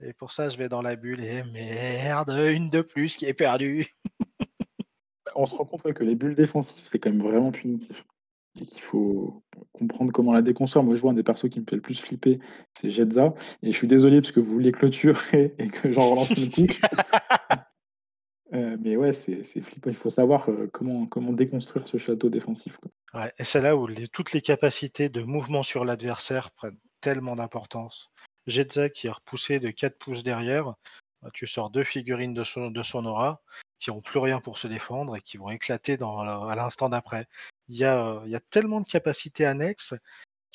Speaker 1: Et pour ça, je vais dans la bulle et merde, une de plus qui est perdue.
Speaker 2: On se rend compte ouais, que les bulles défensives, c'est quand même vraiment punitif. Et qu'il faut comprendre comment la déconstruire. Moi, je vois un des persos qui me fait le plus flipper, c'est Jetza. Et je suis désolé parce que vous vouliez clôturer et que j'en relance une couche. Euh, mais ouais, c'est flippant. Il faut savoir euh, comment, comment déconstruire ce château défensif. quoi.
Speaker 1: Ouais, et c'est là où toutes les capacités de mouvement sur l'adversaire prennent tellement d'importance. Jetza qui est repoussé de 4 pouces derrière, bah, tu sors deux figurines de son, aura qui n'ont plus rien pour se défendre et qui vont éclater à l'instant d'après. Il y, a, euh, il y a tellement de capacités annexes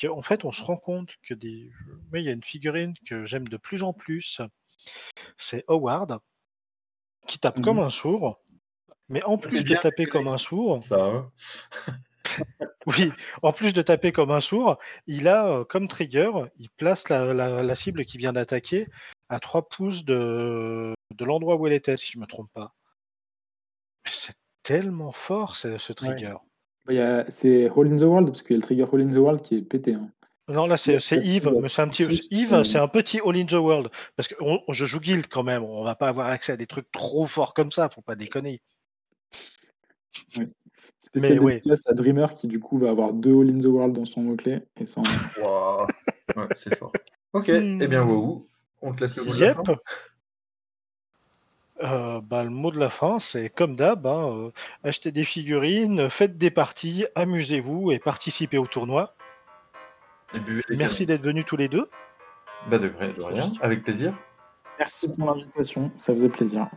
Speaker 1: qu'en fait on se rend compte que des. Mais il y a une figurine que j'aime de plus en plus, c'est Howard, qui tape comme
Speaker 2: Mhm.
Speaker 1: un sourd. Mais en plus de taper comme un sourd,
Speaker 3: Ça, hein
Speaker 1: oui, en plus de taper comme un sourd, il a euh, comme trigger, il place la, la- la cible qui vient d'attaquer à 3 pouces de, de l'endroit où elle était, si je me trompe pas. Mais C'est tellement fort ce, ce trigger.
Speaker 2: Il y a- C'est Hall in the World, parce qu'il y a le trigger Hall in the World qui est pété. hein.
Speaker 1: Non, là c'est Yves, mais c'est un petit. Yves, c'est un petit All in the World. Parce que on- je joue guild quand même, on va pas avoir accès à des trucs trop forts comme ça, faut pas déconner.
Speaker 2: Spécial
Speaker 1: ouais.
Speaker 2: dédicace à Dreamer qui du coup va avoir deux All in the World dans son mot-clé. Et
Speaker 3: Waouh. Ouais, c'est fort. Ok,
Speaker 1: Hmm.
Speaker 3: eh bien, Wahoo, on te laisse le mot de la
Speaker 1: Yep.
Speaker 3: fin.
Speaker 1: Euh, bah, le mot de la fin, c'est comme d'hab, hein, euh, achetez des figurines, faites des parties, amusez-vous et participez au tournoi. Merci d'être venus tous les deux.
Speaker 3: Bah, de, vrai- de rien, avec plaisir.
Speaker 2: Merci pour l'invitation, ça faisait plaisir.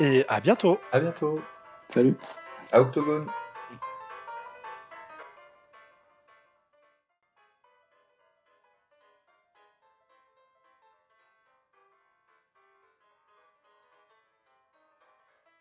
Speaker 1: Et à bientôt.
Speaker 3: À bientôt.
Speaker 2: Salut.
Speaker 3: À Octogone.